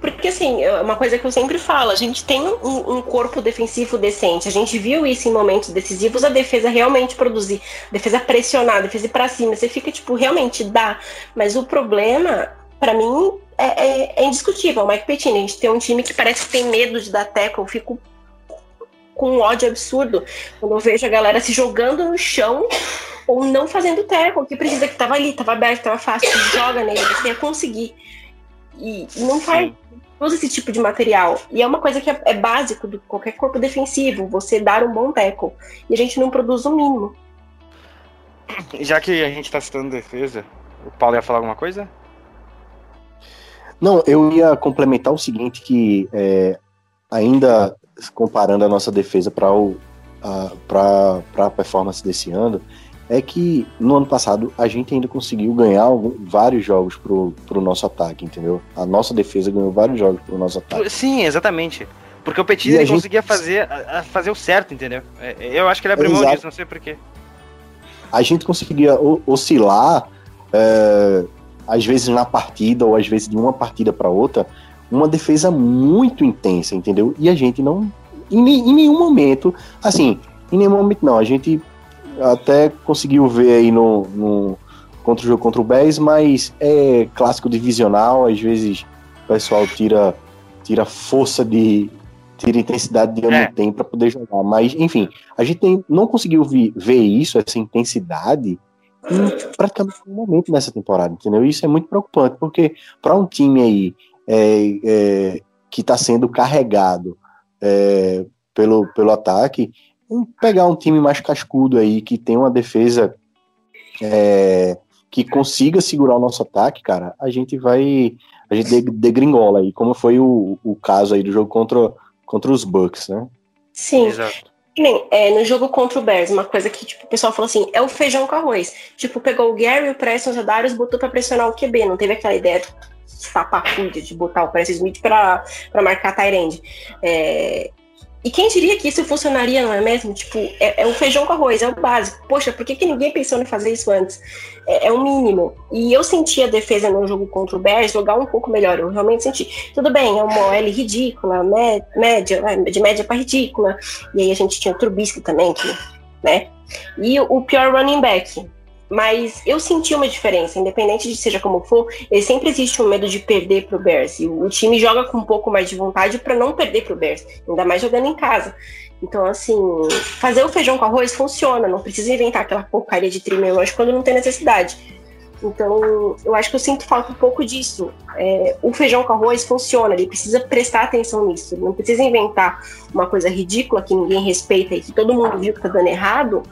Porque, assim, é uma coisa que eu sempre falo, a gente tem um, um, corpo defensivo decente. A gente viu isso em momentos decisivos, a defesa realmente produzir, defesa pressionar, defesa ir pra cima. Você fica, tipo, realmente dá. Mas o problema, para mim, é, é, é, indiscutível. O Mike Pettine, a gente tem um time que parece que tem medo de dar tackle. Eu fico com um ódio absurdo quando eu vejo a galera se jogando no chão ou não fazendo tackle, que precisa que tava ali, tava aberto, tava fácil, joga nele, você ia conseguir. E, e não faz usa esse tipo de material. E é uma coisa que é, é, básico de qualquer corpo defensivo, você dar um bom tackle. E a gente não produz o mínimo. Já que a gente tá citando defesa, o Paulo ia falar alguma coisa? Não, eu ia complementar o seguinte, que é, ainda comparando a nossa defesa para a performance desse ano, é que no ano passado a gente ainda conseguiu ganhar algum, vários jogos pro, pro nosso ataque, entendeu? A nossa defesa ganhou vários jogos pro nosso ataque. Sim, exatamente. Porque o Petit gente... conseguia fazer, fazer o certo, entendeu? É, eu acho que ele abriu mão disso, não sei porquê. A gente conseguia oscilar, é, às vezes na partida, ou às vezes de uma partida para outra, uma defesa muito intensa, entendeu? E a gente não. Em, em nenhum momento, assim, em nenhum momento não. A gente até conseguiu ver aí no, no contra o jogo contra o Bears, mas é clássico divisional, às vezes o pessoal tira tira força de tira intensidade de onde é. tem para poder jogar, mas enfim, a gente tem, não conseguiu vi, ver isso, essa intensidade em praticamente nenhum momento nessa temporada, entendeu? Isso é muito preocupante, porque para um time aí é, é, que está sendo carregado é, pelo, pelo ataque, pegar um time mais cascudo aí, que tem uma defesa é, que consiga segurar o nosso ataque, cara, a gente vai. A gente degringola aí, como foi o, o caso aí do jogo contra, contra os Bucks, né? Sim. Exato. Nem, é, no jogo contra o Bears, uma coisa que tipo, o pessoal falou assim, é o feijão com arroz. Tipo, pegou o Gary, o Preston, os Adarius, botou pra pressionar o QB, não teve aquela ideia estapafúrdia de botar o Preston Smith para marcar Tyrande. É, e quem diria que isso funcionaria, não é mesmo? Tipo, é, é o feijão com arroz, é o básico. Poxa, por que, que ninguém pensou em fazer isso antes? É, é, o mínimo. E eu senti a defesa no jogo contra o Bears jogar um pouco melhor. Eu realmente senti. Tudo bem, é uma OL ridícula, média, de média para ridícula. E aí a gente tinha o Trubisky também, que, né? E o pior running back, mas eu senti uma diferença, independente de seja como for, ele sempre existe um medo de perder pro Bears. E o time joga com um pouco mais de vontade para não perder pro Bears, ainda mais jogando em casa. Então, assim, fazer o feijão com arroz funciona, não precisa inventar aquela porcaria de hoje quando não tem necessidade. Então, eu acho que eu sinto falta um pouco disso. É, o feijão com arroz funciona, ele precisa prestar atenção nisso. Ele não precisa inventar uma coisa ridícula que ninguém respeita e que todo mundo viu que tá dando errado,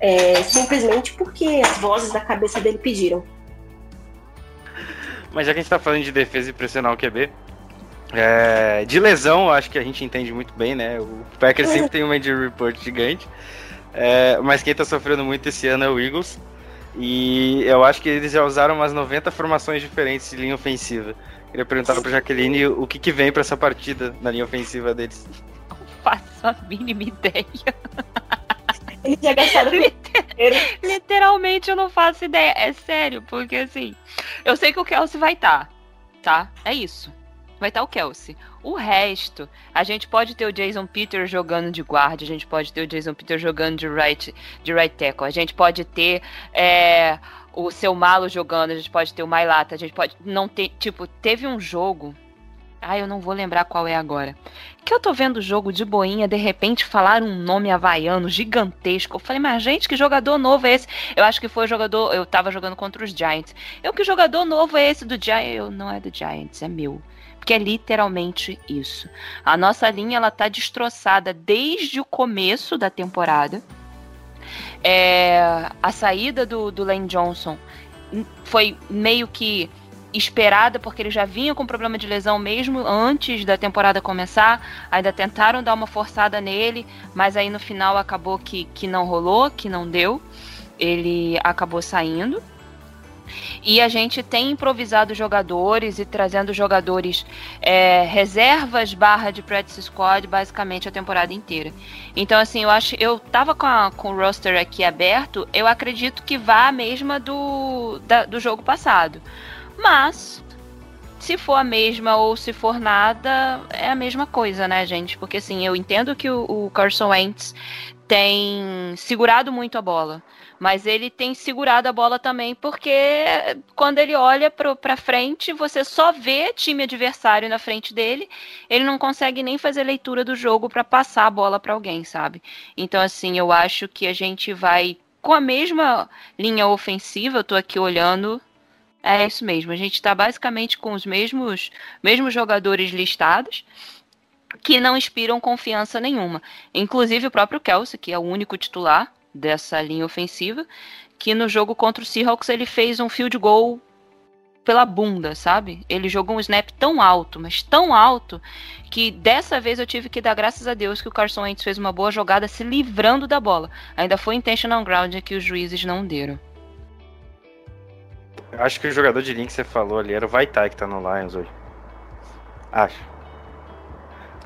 é, simplesmente porque as vozes da cabeça dele pediram. Mas já que a gente tá falando de defesa e pressionar o QB, é, de lesão, acho que a gente entende muito bem, né? O Packers sempre tem uma injury report gigante. É, mas quem tá sofrendo muito esse ano é o Eagles. E eu acho que eles já usaram umas 90 formações diferentes de linha ofensiva. Queria perguntar pra Jaqueline o que, que vem para essa partida na linha ofensiva deles. Não faço a mínima ideia. Eles já gastaram Literalmente eu não faço ideia. É sério, porque assim, eu sei que o Kelsey vai estar, tá, tá? É isso vai estar o Kelsey. O resto, a gente pode ter o Jason Peter jogando de guarda, a gente pode ter o Jason Peter jogando de right, de right tackle, a gente pode ter é, o seu Malo jogando, a gente pode ter o Mailata, a gente pode não ter, tipo, teve um jogo ah, eu não vou lembrar qual é agora. Que eu tô vendo o jogo de boinha, de repente falar um nome havaiano gigantesco. Eu falei, mas gente, que jogador novo é esse? Eu acho que foi o jogador. Eu tava jogando contra os Giants. Eu, que jogador novo é esse do Giants? Eu, não é do Giants, é meu que é literalmente isso. A nossa linha ela tá destroçada desde o começo da temporada. É, a saída do, do Lane Johnson foi meio que esperada, porque ele já vinha com problema de lesão mesmo antes da temporada começar. Ainda tentaram dar uma forçada nele, mas aí no final acabou que, que não rolou, que não deu. Ele acabou saindo. E a gente tem improvisado jogadores e trazendo jogadores é, reservas barra de practice squad basicamente a temporada inteira. Então, assim, eu acho. Eu tava com, a, com o roster aqui aberto, eu acredito que vá a mesma do, da, do jogo passado. Mas se for a mesma ou se for nada, é a mesma coisa, né, gente? Porque assim, eu entendo que o, o Carson Wentz tem segurado muito a bola, mas ele tem segurado a bola também porque quando ele olha para frente, você só vê time adversário na frente dele, ele não consegue nem fazer leitura do jogo para passar a bola para alguém, sabe? Então assim, eu acho que a gente vai com a mesma linha ofensiva, eu tô aqui olhando é isso mesmo. A gente está basicamente com os mesmos, mesmos jogadores listados que não inspiram confiança nenhuma. Inclusive o próprio Kelsey, que é o único titular dessa linha ofensiva, que no jogo contra o Seahawks ele fez um field goal pela bunda, sabe? Ele jogou um snap tão alto, mas tão alto, que dessa vez eu tive que dar graças a Deus que o Carson Wentz fez uma boa jogada se livrando da bola. Ainda foi intentional ground que os juízes não deram. Eu acho que o jogador de linha que você falou ali era o Vaitai que tá no Lions hoje. Acho.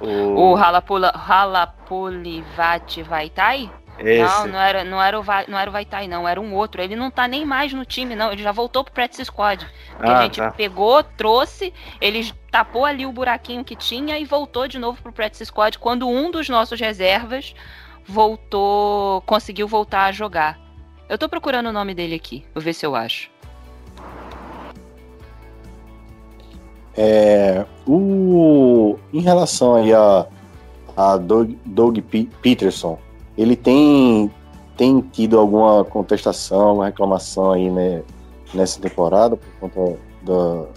O, o Halapolivat Vaitai? Esse. Não, não era, não, era o, não era o Vaitai, não, era um outro. Ele não tá nem mais no time, não. Ele já voltou pro practice squad. Que ah, a gente tá. pegou, trouxe, ele tapou ali o buraquinho que tinha e voltou de novo pro practice squad quando um dos nossos reservas voltou, conseguiu voltar a jogar. Eu tô procurando o nome dele aqui, vou ver se eu acho. É, o, em relação aí a, a Doug, Doug Peterson, ele tem, tem tido alguma contestação, alguma reclamação aí né, nessa temporada por conta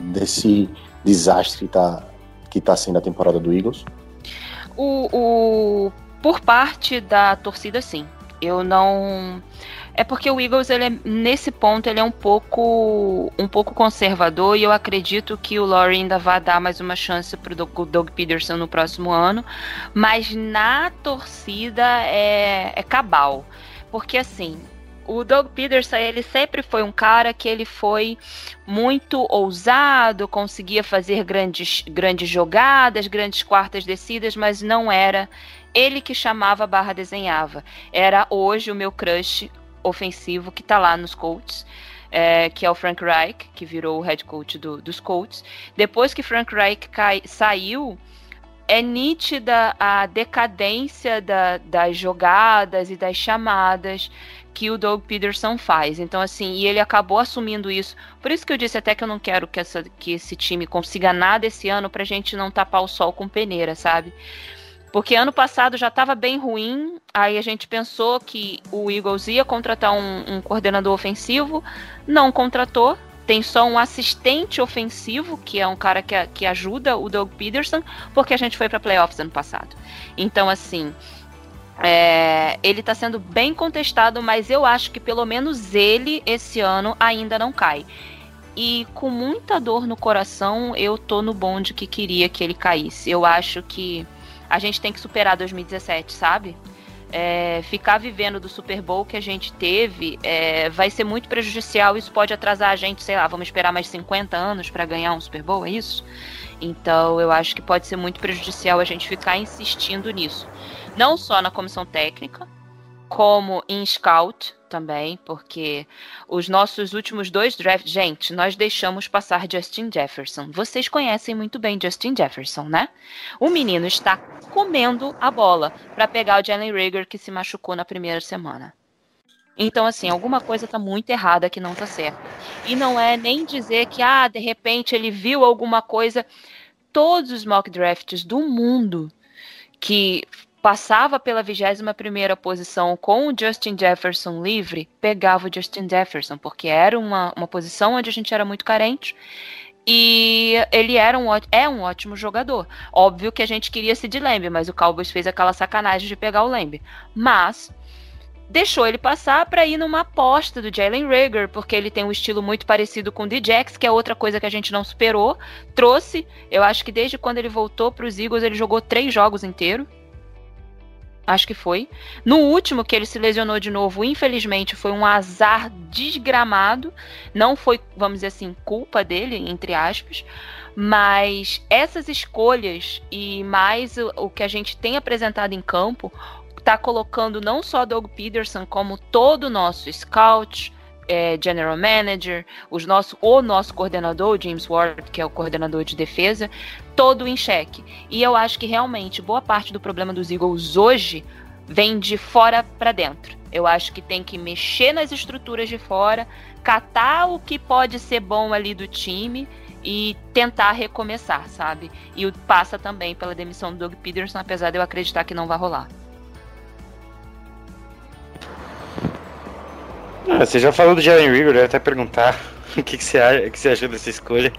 desse desastre que está que tá sendo a temporada do Eagles? O, o, por parte da torcida, sim. Eu não é porque o Eagles, ele é, nesse ponto, ele é um pouco, um pouco conservador e eu acredito que o Laurie ainda vai dar mais uma chance para o Doug Peterson no próximo ano. Mas na torcida é, é cabal. Porque assim, o Doug Peterson, ele sempre foi um cara que ele foi muito ousado, conseguia fazer grandes, grandes jogadas, grandes quartas descidas, mas não era ele que chamava barra desenhava. Era hoje o meu crush, ofensivo que está lá nos Colts. É, que é o Frank Reich, que virou o head coach do, dos Colts. Depois que Frank Reich cai, saiu, é nítida a decadência da, das jogadas e das chamadas que o Doug Peterson faz. Então, assim, e ele acabou assumindo isso. Por isso que eu disse até que eu não quero que, essa, que esse time consiga nada esse ano pra gente não tapar o sol com peneira, sabe? Porque ano passado já estava bem ruim, aí a gente pensou que o Eagles ia contratar um, um, coordenador ofensivo, não contratou, tem só um assistente ofensivo, que é um cara que, que ajuda o Doug Peterson, porque a gente foi para playoffs ano passado. Então, assim, é, ele está sendo bem contestado, mas eu acho que pelo menos ele, esse ano, ainda não cai. E com muita dor no coração, eu tô no bonde que queria que ele caísse. Eu acho que a gente tem que superar 2017, sabe? É, ficar vivendo do Super Bowl que a gente teve é, vai ser muito prejudicial. Isso pode atrasar a gente, sei lá, vamos esperar mais 50 anos para ganhar um Super Bowl, é isso? Então eu acho que pode ser muito prejudicial a gente ficar insistindo nisso. Não só na comissão técnica, como em scout também, porque os nossos últimos dois drafts, gente, nós deixamos passar Justin Jefferson. Vocês conhecem muito bem Justin Jefferson, né? O menino está comendo a bola para pegar o Jalen Rager que se machucou na primeira semana. Então, assim, alguma coisa está muito errada que não está certa. E não é nem dizer que, ah, de repente ele viu alguma coisa. Todos os mock drafts do mundo que passava pela 21ª posição com o Justin Jefferson livre, pegava o Justin Jefferson, porque era uma, uma posição onde a gente era muito carente. E ele era um, é um ótimo jogador. Óbvio que a gente queria se de Lamb, mas o Cowboys fez aquela sacanagem de pegar o Lamb. Mas deixou ele passar para ir numa aposta do Jalen Rager, porque ele tem um estilo muito parecido com o Djax, que é outra coisa que a gente não superou. Trouxe, eu acho que desde quando ele voltou para os Eagles, ele jogou três jogos inteiros acho que foi. No último, que ele se lesionou de novo, infelizmente, foi um azar desgramado. Não foi, vamos dizer assim, culpa dele, entre aspas. Mas essas escolhas e mais o, o que a gente tem apresentado em campo está colocando não só Doug Peterson, como todo o nosso scout, é, general manager, os nosso, o nosso coordenador, James Ward, que é o coordenador de defesa, todo em xeque. E eu acho que realmente boa parte do problema dos Eagles hoje vem de fora para dentro. Eu acho que tem que mexer nas estruturas de fora, catar o que pode ser bom ali do time e tentar recomeçar, sabe? E passa também pela demissão do Doug Peterson, apesar de eu acreditar que não vai rolar. Ah, você já falou do Jalen Rigor, eu ia até perguntar o que, que, você, acha, que você achou dessa escolha.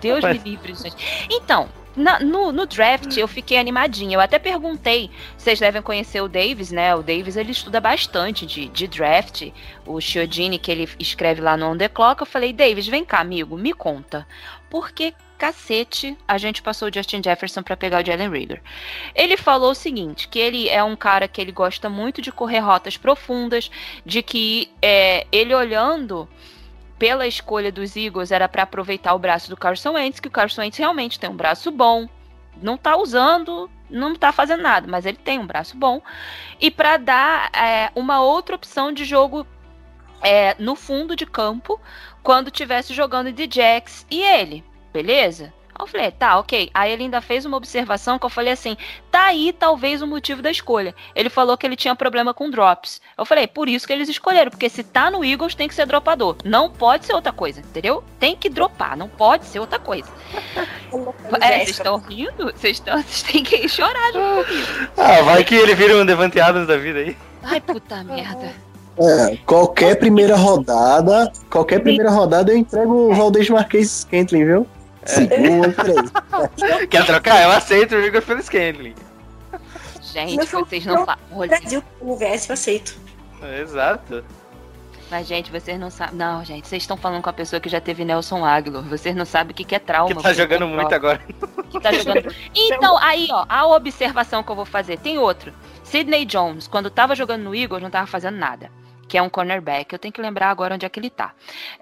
Deus Mas... me livre, gente. Então, na, no, no, draft eu fiquei animadinha. Eu até perguntei, vocês devem conhecer o Davis, né? O Davis ele estuda bastante de, de draft. O Chiodini, que ele escreve lá no On The Clock, eu falei, Davis, vem cá, amigo, me conta. Por que cacete a gente passou o Justin Jefferson para pegar o Jalen Rigor? Ele falou o seguinte, que ele é um cara que ele gosta muito de correr rotas profundas, de que é, ele olhando pela escolha dos Eagles era para aproveitar o braço do Carson Wentz, que o Carson Wentz realmente tem um braço bom, não tá usando, não tá fazendo nada, mas ele tem um braço bom, e para dar é, uma outra opção de jogo é, no fundo de campo quando tivesse jogando de Jax e ele, beleza? eu falei, tá, ok. Aí ele ainda fez uma observação que eu falei assim: tá aí talvez o motivo da escolha. Ele falou que ele tinha problema com drops. Eu falei, por isso que eles escolheram, porque se tá no Eagles tem que ser dropador. Não pode ser outra coisa, entendeu? Tem que dropar, não pode ser outra coisa. é, vocês estão rindo? Vocês têm que chorar junto Ah, vai que ele vira um Devante Adams da vida aí. Ai, puta merda. É, qualquer primeira rodada, qualquer primeira rodada eu entrego o Valdez Marquês Scantling, viu? Segundo, três. Quer trocar? Eu aceito o Igor pelo Scandling. Gente, vocês não falam. Brasil, universo, eu aceito. Exato. Mas, gente, vocês não sabem. Não, gente, vocês estão falando com a pessoa que já teve Nelson Aguilar. Vocês não sabem o que, que é trauma. Que tá jogando muito agora. Que tá jogando... Então, aí, ó, a observação que eu vou fazer. Tem outro. Sidney Jones, quando tava jogando no Eagles, não tava fazendo nada. Que é um cornerback. Eu tenho que lembrar agora onde é que ele tá.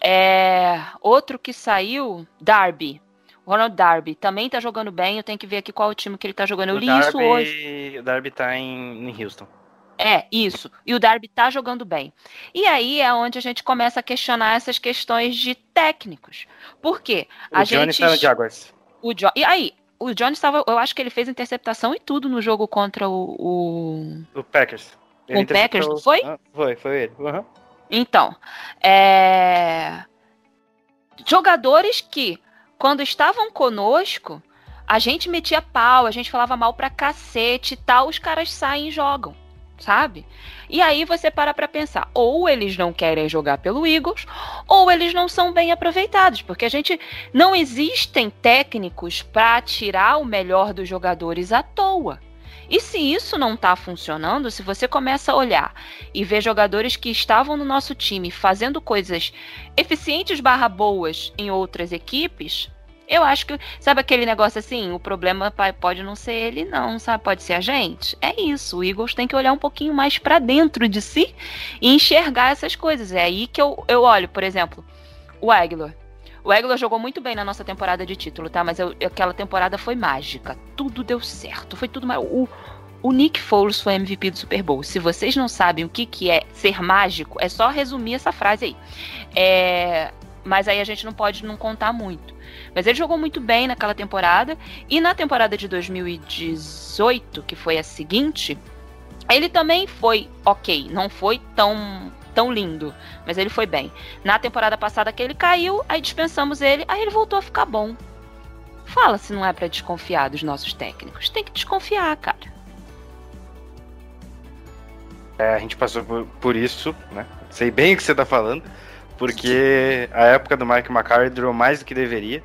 É... Outro que saiu, Darby. Ronald Darby também tá jogando bem. Eu tenho que ver aqui qual o time que ele tá jogando. Eu li Darby, isso hoje. O Darby tá em, em Houston. É, isso. E o Darby tá jogando bem. E aí é onde a gente começa a questionar essas questões de técnicos. Por quê? A o gente... Johnny tá no Jaguars. O jo... E aí, o Johnny estava. Eu acho que ele fez interceptação e tudo no jogo contra o. O, o Packers. Ele o Packers, não foi? Ah, foi, foi ele. Uhum. Então, é... jogadores que quando estavam conosco, a gente metia pau, a gente falava mal pra cacete e tal, os caras saem e jogam, sabe? E aí você para pra pensar, ou eles não querem jogar pelo Eagles, ou eles não são bem aproveitados, porque a gente não existem técnicos para tirar o melhor dos jogadores à toa. E se isso não está funcionando, se você começa a olhar e ver jogadores que estavam no nosso time fazendo coisas eficientes barra boas em outras equipes, eu acho que, sabe aquele negócio assim, o problema pode não ser ele não, sabe? Pode ser a gente. É isso, o Eagles tem que olhar um pouquinho mais para dentro de si e enxergar essas coisas. É aí que eu, eu olho, por exemplo, o Aguilar. O Aguilar jogou muito bem na nossa temporada de título, tá? Mas eu, aquela temporada foi mágica. Tudo deu certo. Foi tudo. O, o Nick Foles foi MVP do Super Bowl. Se vocês não sabem o que, que é ser mágico, é só resumir essa frase aí. É, mas aí a gente não pode não contar muito. Mas ele jogou muito bem naquela temporada. E na temporada de 2018, que foi a seguinte, ele também foi ok. Não foi tão tão lindo, mas ele foi bem. Na temporada passada que ele caiu, aí dispensamos ele, aí ele voltou a ficar bom. Fala se não é para desconfiar dos nossos técnicos. Tem que desconfiar, cara. É, a gente passou por, por, isso, né? Sei bem o que você tá falando, porque a época do Mike McCarthy durou mais do que deveria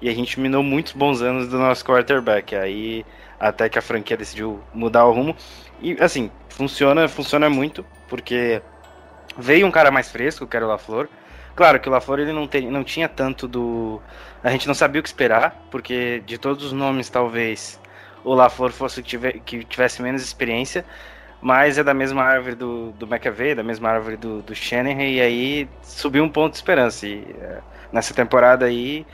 e a gente minou muitos bons anos do nosso quarterback. Aí até que a franquia decidiu mudar o rumo. E assim, funciona, funciona muito, porque Veio um cara mais fresco, que era o LaFleur. Claro que o LaFleur ele não, tem, não tinha tanto do. A gente não sabia o que esperar, porque de todos os nomes, talvez o LaFleur fosse que, tive, que tivesse menos experiência, mas é da mesma árvore do, do McAvey, da mesma árvore do, do e aí subiu um ponto de esperança. E é, nessa temporada aí,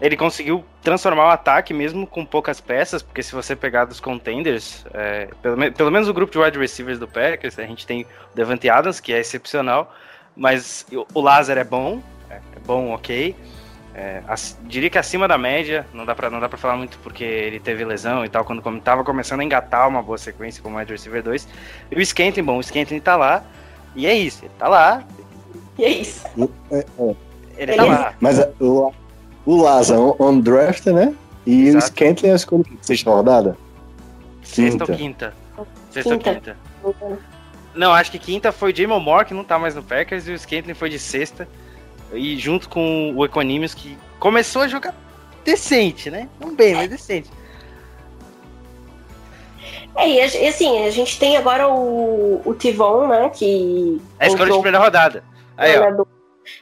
ele conseguiu transformar o ataque mesmo com poucas peças, porque se você pegar dos contenders, é, pelo, pelo, menos o grupo de wide receivers do Packers, a gente tem o Devante Adams, que é excepcional, Mas o Lázaro é bom, é, é bom, ok. É, diria que acima da média, não dá, pra, não dá pra falar muito porque ele teve lesão e tal, quando tava começando a engatar uma boa sequência como wide receiver 2. E o Skenton, bom, o Skenton tá lá, e é isso, ele tá lá. E é isso. É, é. Ele, ele tá lá. Mas o, o Lázaro on draft, né? E Exato. o Skenton é a escolha sexta rodada? Sexta ou quinta? Sexta quinta. ou quinta. Não, acho que quinta foi o Jamon Moore, que não tá mais no Packers, e o Skenton foi de sexta. E junto com o Equanimus, que começou a jogar decente, né? Não bem, mas decente. É, e assim, a gente tem agora o, o Tivon, né? Que. É a escolha de primeira rodada. Aí, ó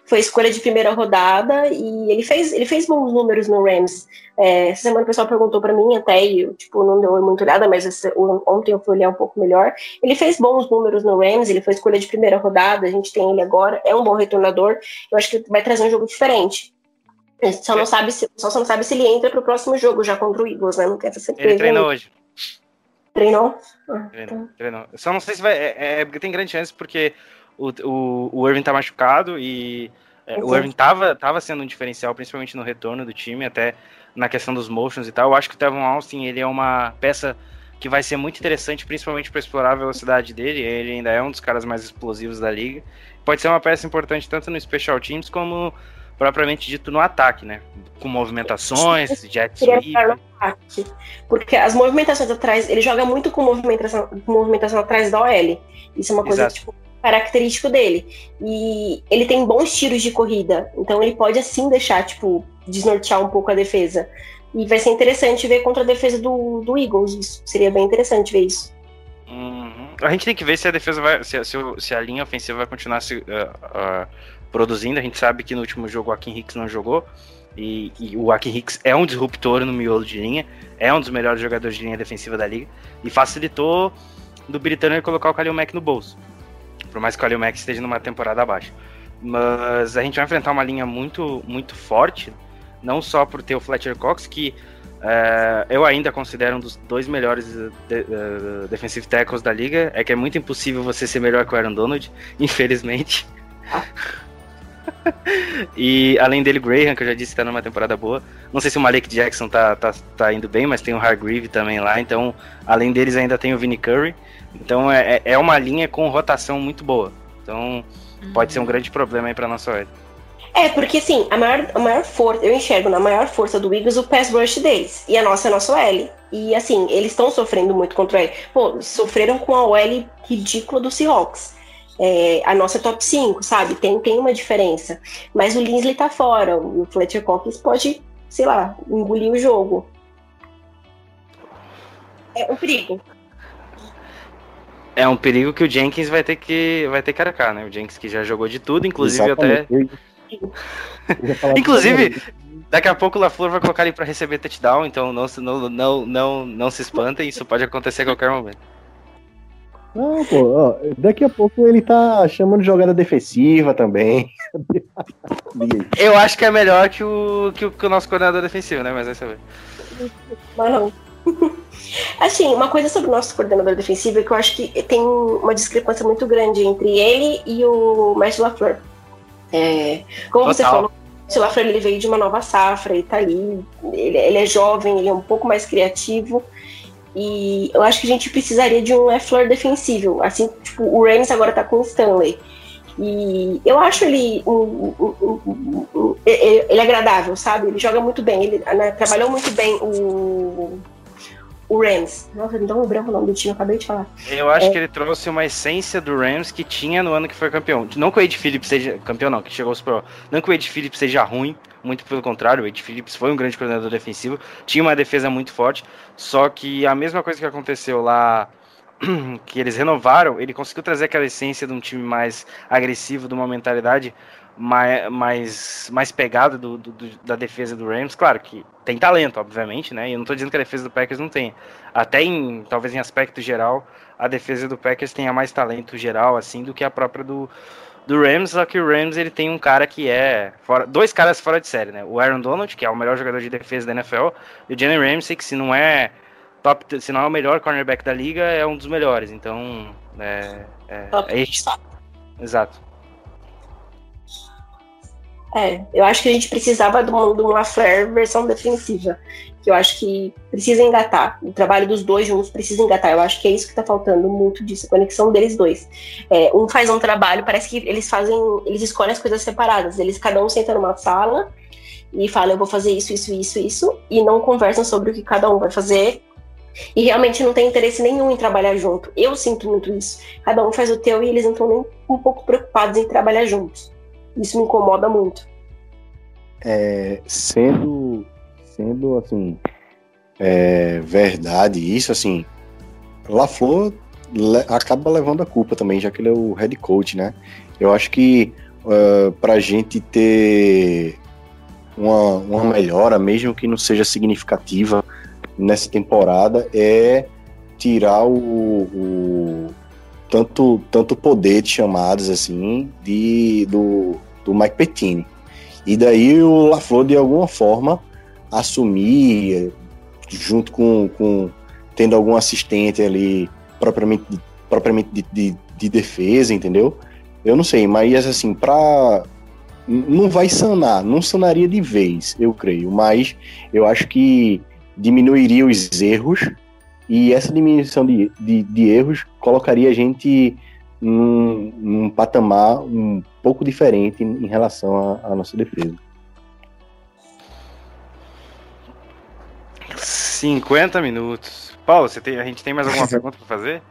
foi escolha de primeira rodada e ele fez, ele fez bons números no Rams. É, essa semana o pessoal perguntou para mim até, e eu, tipo, não deu muito olhada, mas ontem eu fui olhar um pouco melhor. Ele fez bons números no Rams, ele foi escolha de primeira rodada, a gente tem ele agora, é um bom retornador, eu acho que vai trazer um jogo diferente. Só não sabe se, só não sabe se ele entra pro próximo jogo já contra o Eagles, né? Não tem essa certeza. Ele treinou hoje. Treinou? Ah, treinou, tá. treinou. Só não sei se vai. É, é, tem grande chance porque o, o, o Irving tá machucado e é, o Irving tava, tava sendo um diferencial, principalmente no retorno do time, até na questão dos motions e tal. Eu acho que o Tevon Austin ele é uma peça que vai ser muito interessante, principalmente para explorar a velocidade dele. Ele ainda é um dos caras mais explosivos da liga. Pode ser uma peça importante tanto no Special Teams como propriamente dito no ataque, né? Com movimentações, jet sweep. Porque as movimentações atrás, ele joga muito com movimentação, movimentação atrás da OL. Isso é uma coisa tipo, característico dele. E ele tem bons tiros de corrida, então ele pode assim deixar, tipo, desnortear um pouco a defesa. E vai ser interessante ver contra a defesa do, do Eagles. Isso seria bem interessante ver isso. Uhum. A gente tem que ver se a defesa vai. Se, se, se a linha ofensiva vai continuar se, uh, uh, produzindo. A gente sabe que no último jogo o Akin Hicks não jogou. E, e, o Akin Hicks é um disruptor no miolo de linha. É um dos melhores jogadores de linha defensiva da liga. E facilitou do Britânia colocar o Kalil Mack no bolso. Por mais que o Kalil Mack esteja numa temporada abaixo. Mas a gente vai enfrentar uma linha muito, muito forte. Não só por ter o Fletcher Cox, que uh, eu ainda considero um dos dois melhores de, uh, defensive tackles da liga. É que é muito impossível você ser melhor que o Aaron Donald, infelizmente. e além dele, Graham, que eu já disse está numa temporada boa. Não sei se o Malik Jackson tá, tá, tá indo bem, mas tem o Hargreave também lá. Então, além deles, ainda tem o Vinny Curry. Então, é, é, é uma linha com rotação muito boa. Então, uhum. pode ser um grande problema aí para nossa OL. É, porque assim, a maior, a maior força, eu enxergo na maior força do Eagles o pass rush deles. E a nossa é a nossa OL. E assim, eles estão sofrendo muito contra o OL. Pô, sofreram com a OL ridícula do Seahawks é, a nossa top 5, sabe? Tem, tem uma diferença. Mas o Linsley tá fora, o Fletcher Cox pode, sei lá, engolir o jogo. É um perigo. É um perigo que o Jenkins vai ter que vai ter que arcar, né? O Jenkins que já jogou de tudo, inclusive Exatamente. até. inclusive, daqui a pouco o LaFleur vai colocar ele para receber touchdown, então não, não, não, não, não se espantem, isso pode acontecer a qualquer momento. Não, pô, ó, daqui a pouco ele tá chamando de jogada defensiva também. Eu acho que é melhor que o, que o, que o nosso coordenador defensivo, né? Mas vai saber. Mas não. Assim, uma coisa sobre o nosso coordenador defensivo é que eu acho que tem uma discrepância muito grande entre ele e o Mestre Lafleur. É, como Total. você falou, o Lafleur ele veio de uma nova safra, ele tá ali, ele, ele é jovem, ele é um pouco mais criativo. E eu acho que a gente precisaria de um Leffler defensível. Assim, tipo, o Rams agora tá com o Stanley. E eu acho ele um, um, um, ele agradável, sabe? Ele joga muito bem, ele né, trabalhou muito bem o, o Rams. Nossa, então o branco o nome do time, eu acabei de falar. Eu acho é. que ele trouxe uma essência do Rams que tinha no ano que foi campeão. Não que o Ed Phillips seja campeão, não, que chegou Pro. Não que o Ed Phillips seja ruim, muito pelo contrário, o Ed Phillips foi um grande coordenador defensivo, tinha uma defesa muito forte, só que a mesma coisa que aconteceu lá, que eles renovaram, ele conseguiu trazer aquela essência de um time mais agressivo, de uma mentalidade mais, mais, mais pegada do, do, da defesa do Rams. Claro que tem talento, obviamente, né? E eu não estou dizendo que a defesa do Packers não tem. Até em, talvez em aspecto geral, a defesa do Packers tenha mais talento geral, assim, do que a própria do, do Rams, só que o Rams ele tem um cara que é fora, dois caras fora de série, né? O Aaron Donald, que é o melhor jogador de defesa da NFL, e o Jalen Ramsey, que se não é top, se não é o melhor cornerback da liga, é um dos melhores. Então, é, é, é Exato. É, eu acho que a gente precisava de uma Flair versão defensiva. Que eu acho que precisa engatar. O trabalho dos dois juntos precisa engatar. Eu acho que é isso que tá faltando muito disso, a conexão deles dois. É, um faz um trabalho, parece que eles fazem. Eles escolhem as coisas separadas. Eles, cada um senta numa sala e fala, eu vou fazer isso, isso, isso, isso, e não conversam sobre o que cada um vai fazer. E realmente não tem interesse nenhum em trabalhar junto. Eu sinto muito isso. Cada um faz o teu e eles não estão nem um pouco preocupados em trabalhar juntos. Isso me incomoda muito. É, sendo, sendo assim, é, verdade isso, assim, LaFleur le, acaba levando a culpa também, já que ele é o head coach, né? Eu acho que uh, pra gente ter uma, uma melhora, mesmo que não seja significativa nessa temporada, é tirar o, o tanto tanto poder de chamadas assim de do, do Mike Pettini. E daí o LaFleur, de alguma forma, assumir, junto com, com tendo algum assistente ali, propriamente, propriamente de, de, de defesa, entendeu? Eu não sei, mas assim, para não vai sanar, não sanaria de vez, eu creio, mas eu acho que diminuiria os erros e essa diminuição de, de, de erros colocaria a gente num, num, patamar um pouco diferente em relação à, nossa defesa. 50 minutos. Paulo, você tem, a gente tem mais alguma pergunta para fazer?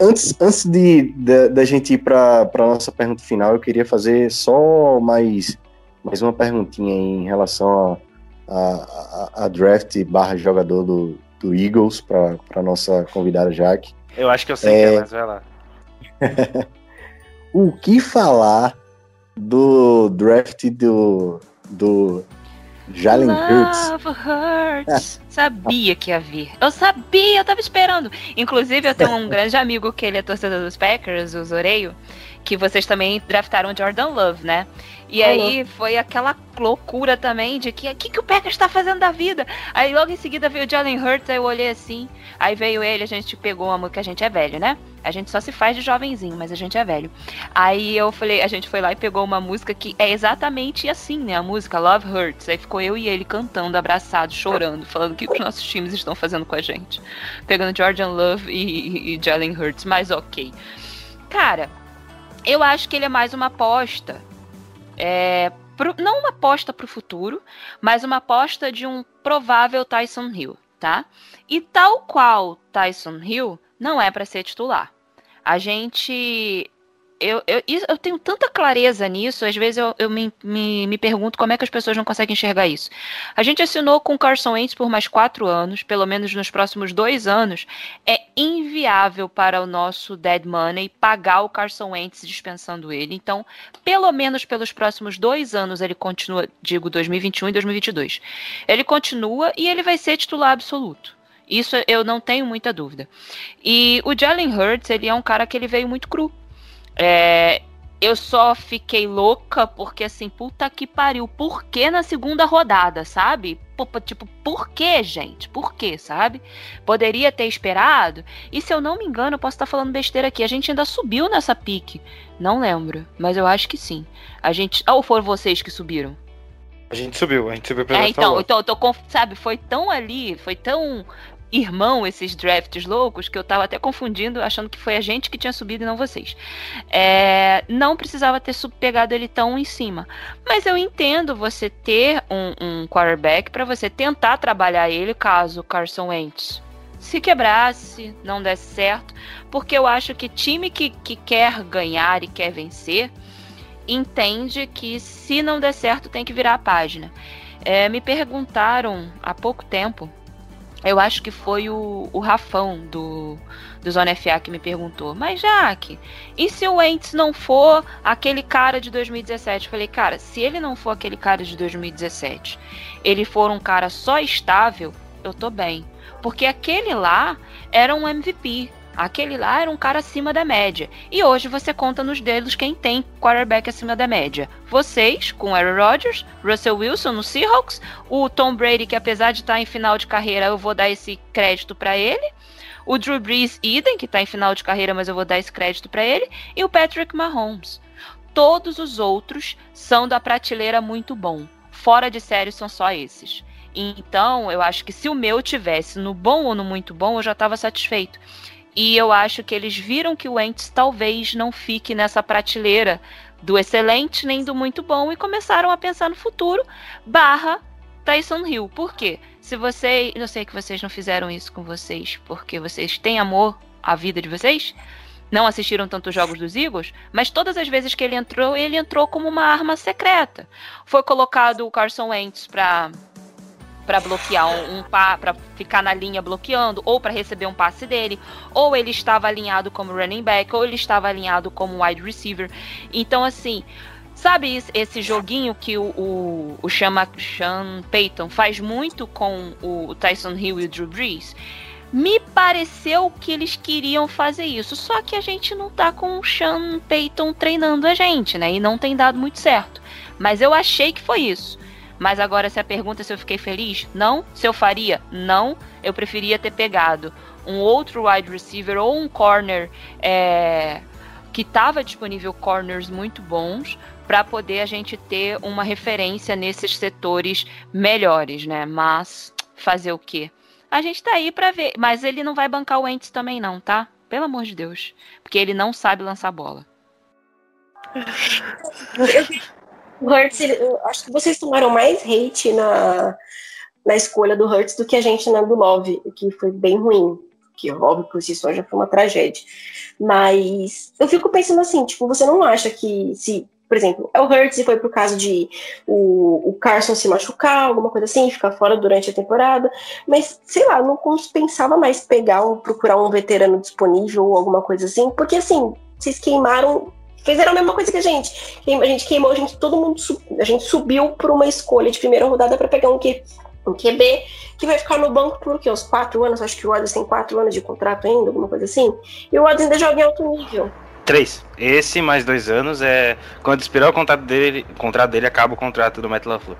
Antes, antes de, da gente ir para a nossa pergunta final, eu queria fazer só mais, mais uma perguntinha em relação a, a, a, a draft barra jogador do, do Eagles para nossa convidada Jaque. Eu acho que eu sei é, que é, mas vai lá. o que falar do draft do, do Jalen Hurts. Love Hurts. sabia que ia vir. Eu sabia, eu tava esperando. Inclusive, eu tenho um grande amigo que ele é torcedor dos Packers, o Zoreio, que vocês também draftaram Jordan Love, né? E aí foi aquela loucura também de que o que, que o Packers está fazendo da vida. Aí logo em seguida veio o Jalen Hurts, aí eu olhei assim, aí veio ele, a gente pegou uma música, a gente é velho, né? A gente só se faz de jovenzinho, mas a gente é velho. Aí eu falei, a gente foi lá e pegou uma música que é exatamente assim, né? A música Love Hurts. Aí ficou eu e ele cantando, abraçados, chorando, falando o que os nossos times estão fazendo com a gente. Pegando Jordan Love e, e, e Jalen Hurts, mas ok. Cara, eu acho que ele é mais uma aposta. É, pro, não uma aposta para o futuro, mas uma aposta de um provável Tyson Hill, tá? E tal qual Tyson Hill, não é para ser titular. A gente eu, eu, eu tenho tanta clareza nisso, às vezes eu, eu me, me, me, pergunto como é que as pessoas não conseguem enxergar isso. A gente assinou com Carson Wentz por mais quatro anos, pelo menos nos próximos dois anos. É inviável para o nosso dead money pagar o Carson Wentz dispensando ele. Então, pelo menos pelos próximos dois anos, ele continua, digo 2021 e 2022. Ele continua e ele vai ser titular absoluto. Isso eu não tenho muita dúvida. E o Jalen Hurts, ele é um cara que ele veio muito cru. É, eu só fiquei louca porque, assim, puta que pariu. Por que na segunda rodada, sabe? Tipo, por que, gente? Por que, sabe? Poderia ter esperado. E se eu não me engano, eu posso estar falando besteira aqui. A gente ainda subiu nessa pique. Não lembro, mas eu acho que sim. A gente. Ou foram vocês que subiram? A gente subiu, a gente subiu pela É, então, então, eu tô, sabe, foi tão ali, foi tão irmão esses drafts loucos que eu tava até confundindo, achando que foi a gente que tinha subido e não vocês. É, não precisava ter pegado ele tão em cima. Mas eu entendo você ter um, um quarterback para você tentar trabalhar ele caso Carson Wentz se quebrasse, não desse certo, porque eu acho que time que, que quer ganhar e quer vencer entende que se não der certo tem que virar a página. É, me perguntaram há pouco tempo eu acho que foi o, o Rafão do, do Zona FA que me perguntou. Mas, Jaque, e se o Wentz não for aquele cara de 2017? Eu falei, cara, se ele não for aquele cara de 2017, ele for um cara só estável, eu tô bem. Porque aquele lá era um MVP. Aquele lá era um cara acima da média. E hoje você conta nos dedos quem tem quarterback acima da média. Vocês, com Aaron Rodgers, Russell Wilson no Seahawks, o Tom Brady, que apesar de estar em final de carreira, eu vou dar esse crédito para ele. O Drew Brees, idem, que está em final de carreira, mas eu vou dar esse crédito para ele. E o Patrick Mahomes. Todos os outros são da prateleira muito bom. Fora de série são só esses. Então, eu acho que se o meu tivesse no bom ou no muito bom, eu já estava satisfeito. E eu acho que eles viram que o Ents talvez não fique nessa prateleira do excelente nem do muito bom e começaram a pensar no futuro barra Tyson Hill. Por quê? Se vocês. Eu sei que vocês não fizeram isso com vocês porque vocês têm amor à vida de vocês. Não assistiram tantos jogos dos Eagles, mas todas as vezes que ele entrou, ele entrou como uma arma secreta. Foi colocado o Carson Wentz para para bloquear um, um para ficar na linha bloqueando, ou para receber um passe dele, ou ele estava alinhado como running back, ou ele estava alinhado como wide receiver. Então, assim, sabe esse joguinho que o, o, o Sean, Sean Payton faz muito com o Tyson Hill e o Drew Brees? Me pareceu que eles queriam fazer isso, só que a gente não tá com o Sean Payton treinando a gente, né? E não tem dado muito certo. Mas eu achei que foi isso. Mas agora, se a pergunta é se eu fiquei feliz, não. Se eu faria, não. Eu preferia ter pegado um outro wide receiver ou um corner é, que estava disponível corners muito bons para poder a gente ter uma referência nesses setores melhores, né? Mas fazer o quê? A gente tá aí para ver, mas ele não vai bancar o Ents também não, tá? Pelo amor de Deus, porque ele não sabe lançar bola. O eu acho que vocês tomaram mais hate na, na escolha do Hurts do que a gente na do Love, o que foi bem ruim. Que óbvio por si só já foi uma tragédia. Mas eu fico pensando assim, tipo, você não acha que se, por exemplo, é o Hurts e foi pro caso de o, o Carson se machucar, alguma coisa assim, ficar fora durante a temporada, mas sei lá, não pensava mais pegar um, procurar um veterano disponível ou alguma coisa assim, porque assim, vocês queimaram fizeram a mesma coisa que a gente. A gente queimou, a gente, todo mundo, a gente subiu por uma escolha de primeira rodada para pegar um, Q, um QB que vai ficar no banco por quê? Uns quatro anos, acho que o Adams tem quatro anos de contrato ainda, alguma coisa assim. E o Adams ainda joga em alto nível. Três. Esse mais dois anos é. Quando expirar o contrato dele, o contrato dele acaba o contrato do Matt LaFleur.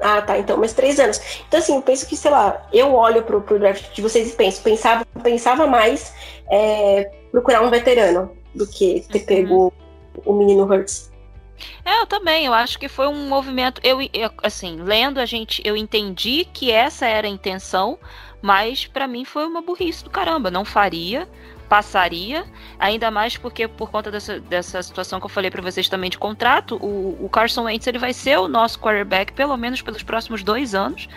Ah, tá. Então, mais três anos. Então, assim, eu penso que, sei lá, eu olho pro, pro draft de vocês e penso, pensava, pensava mais é, procurar um veterano do que ter uhum. pego o menino Hurts. É, eu também, eu acho que foi um movimento, eu, eu, assim, lendo a gente, eu entendi que essa era a intenção, mas para mim foi uma burrice do caramba, não faria, passaria, ainda mais porque por conta dessa, dessa situação que eu falei para vocês também de contrato, o, o Carson Wentz ele vai ser o nosso quarterback pelo menos pelos próximos dois anos,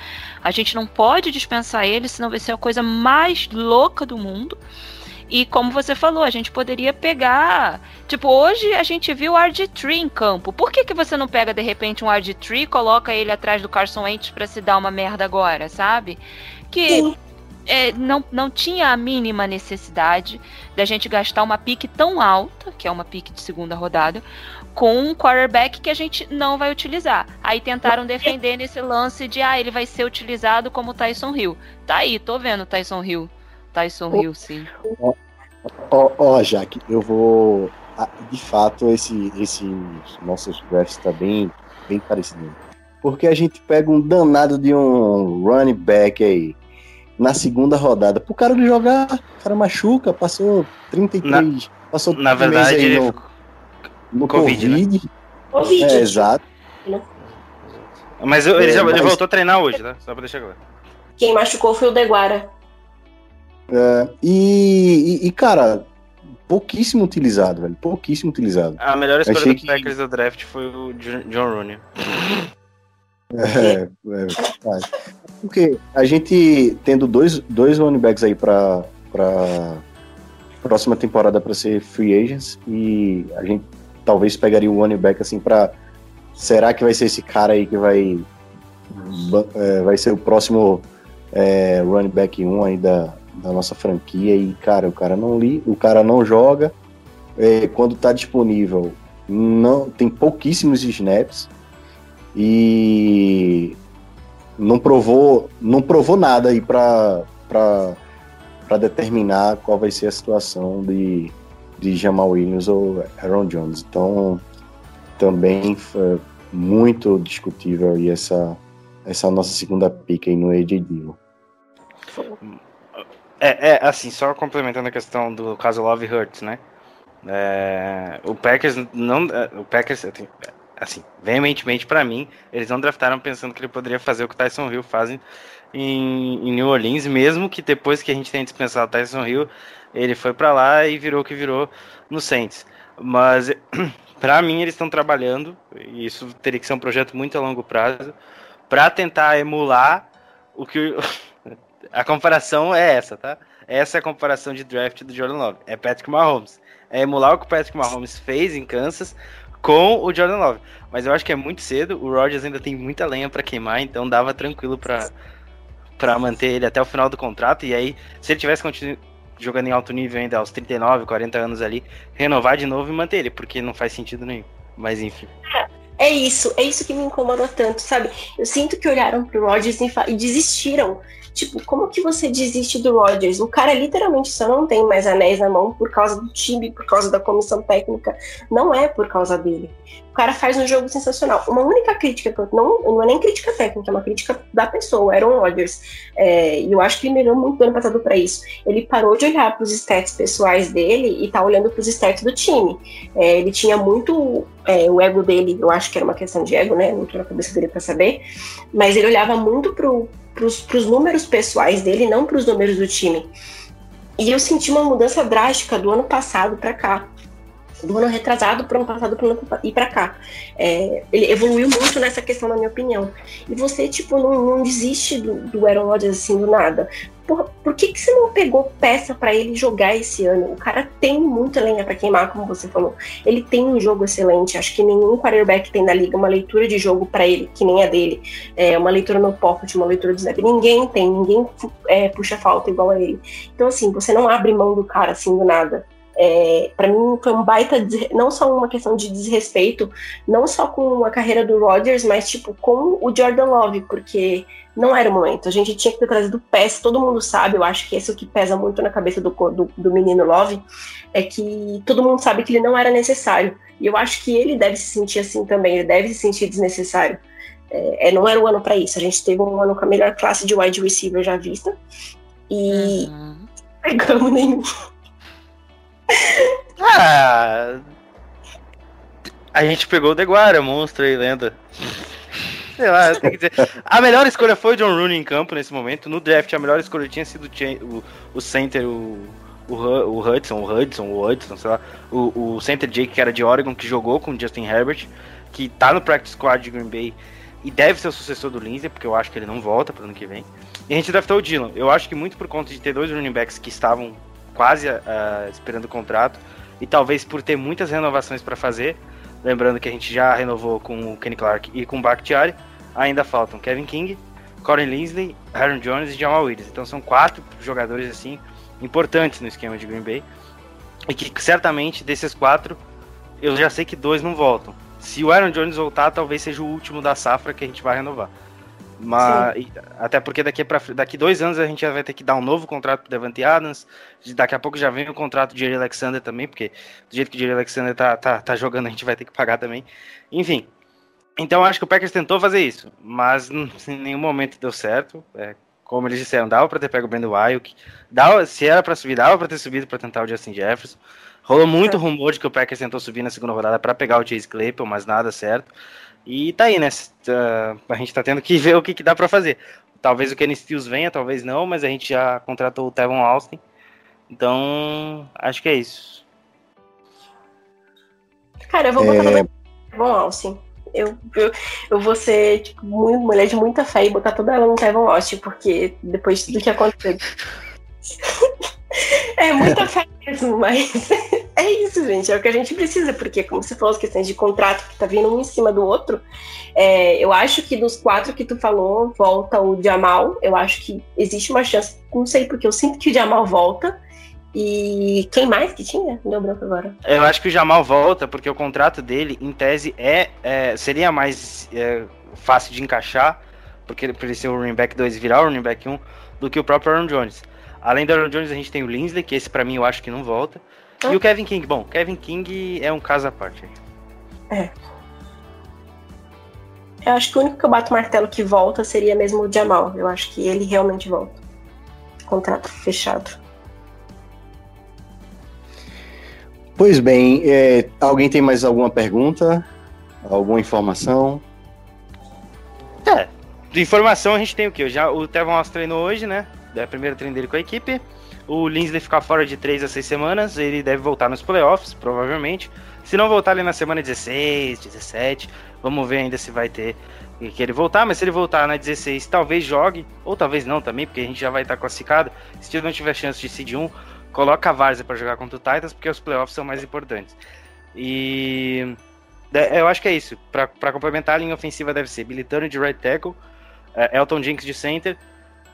a gente não pode dispensar ele, senão vai ser a coisa mais louca do mundo, e como você falou, a gente poderia pegar. Tipo, hoje a gente viu o RG3 em campo. Por que, que você não pega de repente um RG3 e coloca ele atrás do Carson Wentz para se dar uma merda agora, sabe? Que é, não, não tinha a mínima necessidade da gente gastar uma pique tão alta, que é uma pique de segunda rodada, com um quarterback que a gente não vai utilizar. Aí tentaram defender nesse lance de ah, ele vai ser utilizado como Tyson Hill. Tá aí, tô vendo Tyson Hill Tyson Hill, sim. Ó, ó, ó, Jaque, eu vou. De fato, esse, esse nossos drafts tá bem, bem parecido. Porque a gente pega um danado de um running back aí na segunda rodada. Pro cara jogar, o cara machuca, passou 33. Na, passou na verdade, aí no, no Covid. Covid. Né? COVID. É, exato. Mas eu, ele, é, já, mas... ele voltou a treinar hoje, tá? Só pra deixar claro. Quem machucou foi o Deguara. É, e, e, cara, pouquíssimo utilizado, velho. Pouquíssimo utilizado. A melhor escolha Achei do que... Packers do draft foi o John Rooney. É, é, Porque a gente tendo dois, dois running backs aí pra, pra próxima temporada para ser free agents e a gente talvez pegaria um running back assim para será que vai ser esse cara aí que vai é, vai ser o próximo é, running back 1 aí da, da nossa franquia e, cara, o cara não li, o cara não joga. É, quando tá disponível, não tem pouquíssimos snaps e não provou, não provou nada aí para para determinar qual vai ser a situação de, de Jamal Williams ou Aaron Jones. Então, também foi muito discutível aí essa, essa nossa segunda pick aí no AJ Dillon. É, é, assim, só complementando a questão do caso Love Hurts, né? É, o Packers não. É, o Packers, assim, veementemente para mim, eles não draftaram pensando que ele poderia fazer o que o Tyson Hill faz em, em New Orleans, mesmo que depois que a gente tenha dispensado o Tyson Hill, ele foi para lá e virou o que virou no Saints. Mas para mim eles estão trabalhando, e isso teria que ser um projeto muito a longo prazo, para tentar emular o que a comparação é essa, tá? Essa é a comparação de draft do Jordan Love. É Patrick Mahomes. É emular o que o Patrick Mahomes fez em Kansas com o Jordan Love. Mas eu acho que é muito cedo. O Rodgers ainda tem muita lenha para queimar, então dava tranquilo para para manter ele até o final do contrato. E aí, se ele tivesse continuado jogando em alto nível ainda aos 39, 40 anos ali, renovar de novo e manter ele, porque não faz sentido nenhum. Mas enfim. É isso, é isso que me incomoda tanto, sabe? Eu sinto que olharam pro Rodgers e desistiram Tipo, como que você desiste do Rodgers? O cara literalmente só não tem mais anéis na mão por causa do time, por causa da comissão técnica. Não é por causa dele. Cara faz um jogo sensacional. Uma única crítica que eu não, não é nem crítica técnica, é uma crítica da pessoa, Aaron Rodgers. É, e eu acho que ele melhorou muito do ano passado para isso. Ele parou de olhar para os stats pessoais dele e tá olhando para os stats do time. É, ele tinha muito é, o ego dele, eu acho que era uma questão de ego, né? Não tô na cabeça dele para saber, mas ele olhava muito para os números pessoais dele, não para os números do time. E eu senti uma mudança drástica do ano passado para cá do ano retrasado para o ano passado ano e para cá. É, ele evoluiu muito nessa questão, na minha opinião. E você, tipo, não, não desiste do, do Aaron Rodgers assim do nada. Por, por que, que você não pegou peça para ele jogar esse ano? O cara tem muita lenha para queimar, como você falou. Ele tem um jogo excelente. Acho que nenhum quarterback tem na liga uma leitura de jogo para ele, que nem a dele. É, uma leitura no pocket, uma leitura de snap. Ninguém tem, ninguém é, puxa falta igual a ele. Então, assim, você não abre mão do cara assim do nada. É, para mim foi um baita, não só uma questão de desrespeito, não só com a carreira do Rodgers, mas tipo com o Jordan Love, porque não era o momento. A gente tinha que ter trazido PES, todo mundo sabe, eu acho que esse é o que pesa muito na cabeça do, do, do menino Love, é que todo mundo sabe que ele não era necessário. E eu acho que ele deve se sentir assim também, ele deve se sentir desnecessário. É, é não era o ano para isso. A gente teve um ano com a melhor classe de wide receiver já vista. E uhum. pegamos nenhum. Ah, a gente pegou o Deguara, monstro aí, lenda. Sei lá, tem que dizer. A melhor escolha foi o John Rooney em campo nesse momento. No draft, a melhor escolha tinha sido o, o center, o, o, o Hudson, o Hudson, o Hudson, sei lá. O, o center Jake, que era de Oregon, que jogou com o Justin Herbert, que tá no practice squad de Green Bay e deve ser o sucessor do Lindsay, porque eu acho que ele não volta pro ano que vem. E a gente draftou o Dylan. Eu acho que muito por conta de ter dois running backs que estavam quase uh, esperando o contrato e talvez por ter muitas renovações para fazer, lembrando que a gente já renovou com o Kenny Clark e com o Bakhtiari, ainda faltam Kevin King, Corey Linsley, Aaron Jones e Jamal Williams. Então são quatro jogadores assim importantes no esquema de Green Bay e que certamente desses quatro eu já sei que dois não voltam. Se o Aaron Jones voltar, talvez seja o último da safra que a gente vai renovar. Mas, até porque daqui, pra, daqui dois anos a gente já vai ter que dar um novo contrato pro Devante Adams. Daqui a pouco já vem o contrato de Jerry Alexander também, porque do jeito que o Jerry Alexander tá, tá, tá jogando, a gente vai ter que pagar também. Enfim. Então acho que o Packers tentou fazer isso, mas em nenhum momento deu certo. É, como eles disseram, dava para ter pego o Brandon dava, se era para subir, dava para ter subido para tentar o Justin Jefferson. Rolou muito é. rumor de que o Packers tentou subir na segunda rodada para pegar o Chase Claypool, mas nada certo. E tá aí, né? Uh, a gente tá tendo que ver o que, que dá para fazer. Talvez o Kenny Stills venha, talvez não, mas a gente já contratou o Tevon Austin. Então, acho que é isso. Cara, eu vou botar é... Tevon Austin. Eu, eu, eu vou ser tipo, muito, mulher de muita fé e botar toda ela no Tevon Austin, porque depois do que aconteceu. é muita fé mesmo, mas é isso, gente. É o que a gente precisa, porque, como você falou, as questões de contrato que tá vindo um em cima do outro, é, eu acho que dos quatro que tu falou, volta o Jamal. Eu acho que existe uma chance, não sei porque eu sinto que o Jamal volta. E quem mais que tinha? Deu branco agora. Eu acho que o Jamal volta, porque o contrato dele, em tese, é, é seria mais é, fácil de encaixar, porque por ele ser o running back 2 e virar o running back 1, do que o próprio Aaron Jones. Além do Aaron Jones, a gente tem o Linsley, que esse para mim eu acho que não volta. E o Kevin King, bom, Kevin King é um caso à parte. É. Eu acho que o único que eu bato martelo que volta seria mesmo o Jamal. Eu acho que ele realmente volta. Contrato fechado. Pois bem, é, alguém tem mais alguma pergunta? Alguma informação? É, de informação a gente tem o quê? Já, o Tevon Ross treinou hoje, né? É o primeiro treino dele com a equipe. O Lindsay ficar fora de 3 a 6 semanas. Ele deve voltar nos playoffs, provavelmente. Se não voltar ali na semana 16, 17, vamos ver ainda se vai ter que ele voltar. Mas se ele voltar na 16, talvez jogue, ou talvez não também, porque a gente já vai estar classificado. Se ele não tiver chance de seed 1, coloca a Varsa para jogar contra o Titans, porque os playoffs são mais importantes. E eu acho que é isso. Para complementar, a linha ofensiva deve ser Billy de right tackle, é, Elton Jinks de center,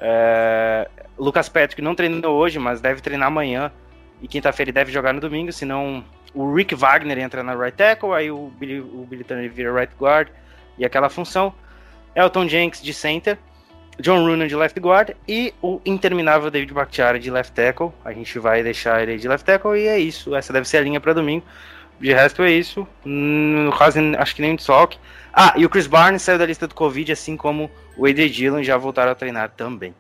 é, Lucas Patrick não treinou hoje, mas deve treinar amanhã. E quinta-feira ele deve jogar no domingo, senão o Rick Wagner entra na right tackle, aí o Billy, o Billy Turner vira right guard e aquela função. Elton Jenks de center. John Runan de left guard e o interminável David Bakhtiari de left tackle. A gente vai deixar ele de left tackle e é isso. Essa deve ser a linha para domingo. De resto é isso. Caso, acho que nem um desfalque. Ah, e o Chris Barnes saiu da lista do Covid, assim como o AD Dillon já voltaram a treinar também.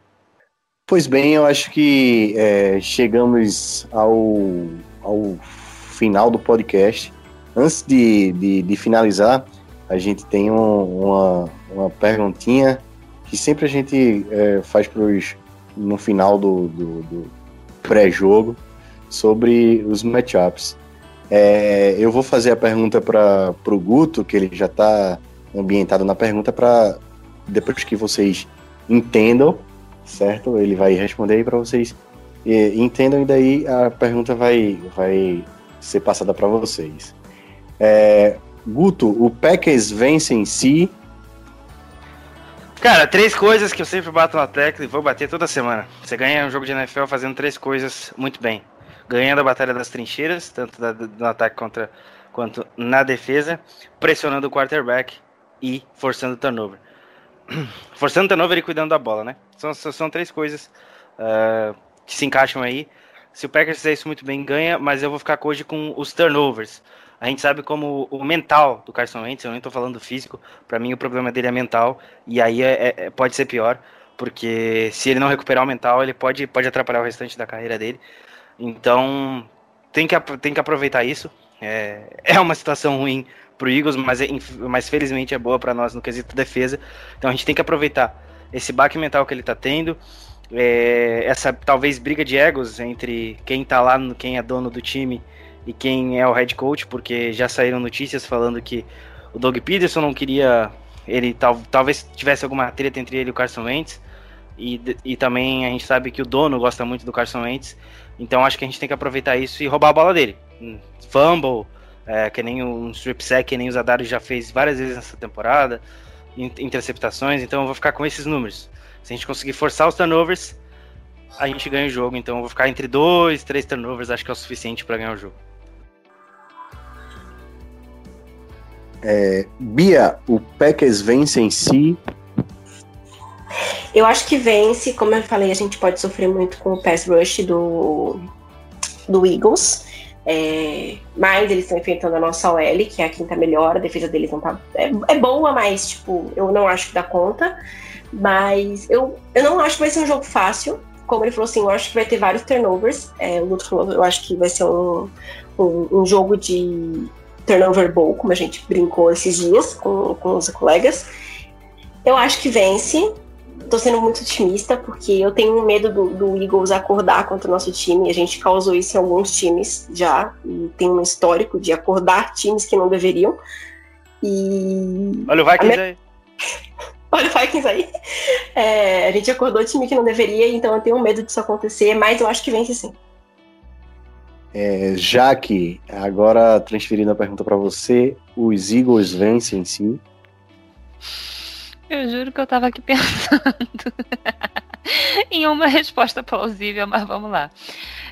Pois bem, eu acho que é, chegamos ao, ao final do podcast. Antes de, de, de finalizar, a gente tem um, uma, uma perguntinha que sempre a gente é, faz pros, no final do, do, do pré-jogo sobre os matchups. É, eu vou fazer a pergunta para o Guto, que ele já está ambientado na pergunta, para depois que vocês entendam, certo? Ele vai responder aí para vocês e, entendam, e daí a pergunta vai, vai ser passada para vocês. É, Guto, o Packers vence em si Cara, três coisas que eu sempre bato na tecla e vou bater toda semana. Você ganha um jogo de NFL fazendo três coisas muito bem. Ganhando a batalha das trincheiras, tanto no ataque contra, quanto na defesa, pressionando o quarterback e forçando o turnover. forçando o turnover e cuidando da bola, né? São, são três coisas uh, que se encaixam aí. Se o Packers fizer isso muito bem, ganha, mas eu vou ficar hoje com os turnovers. A gente sabe como o mental do Carson Wentz, eu nem estou falando físico, para mim o problema dele é mental, e aí é, é, pode ser pior, porque se ele não recuperar o mental, ele pode, pode atrapalhar o restante da carreira dele. Então, tem que, tem que aproveitar isso. É, é uma situação ruim pro Eagles, mas, é, mas felizmente é boa para nós no quesito defesa. Então a gente tem que aproveitar esse baque mental que ele está tendo, é, essa talvez briga de egos entre quem está lá, quem é dono do time e quem é o head coach, porque já saíram notícias falando que o Doug Peterson não queria. Ele tal, talvez tivesse alguma treta entre ele e o Carson Wentz. E, e também a gente sabe que o dono gosta muito do Carson Wentz. Então acho que a gente tem que aproveitar isso e roubar a bola dele. Fumble, é, que nem um strip sack, que nem o Zadari já fez várias vezes nessa temporada. Interceptações, então eu vou ficar com esses números. Se a gente conseguir forçar os turnovers, a gente ganha o jogo. Então eu vou ficar entre dois, três turnovers, acho que é o suficiente para ganhar o jogo. É, Bia, o Packers vence em si? Eu acho que vence, como eu falei, a gente pode sofrer muito com o pass rush do, do Eagles. É, mas eles estão enfrentando a nossa OL, que é a quinta melhor, a defesa deles não tá. É, é, boa, mas tipo, eu não acho que dá conta. Mas eu, eu não acho que vai ser um jogo fácil. Como ele falou assim, eu acho que vai ter vários turnovers. É, o Luto falou, eu acho que vai ser um, um, um jogo de turnover bowl, como a gente brincou esses dias com, com os colegas. Eu acho que vence. Tô sendo muito otimista, porque eu tenho medo do, do, Eagles acordar contra o nosso time. A gente causou isso em alguns times já, e tem um histórico de acordar times que não deveriam. E. Olha o Vikings aí. Olha o Vikings aí. É, a gente acordou time que não deveria, então eu tenho medo disso acontecer, mas eu acho que vence sim. É, Jaque, agora transferindo a pergunta para você, os Eagles vencem em si? Eu juro que eu tava aqui pensando em uma resposta plausível, mas vamos lá.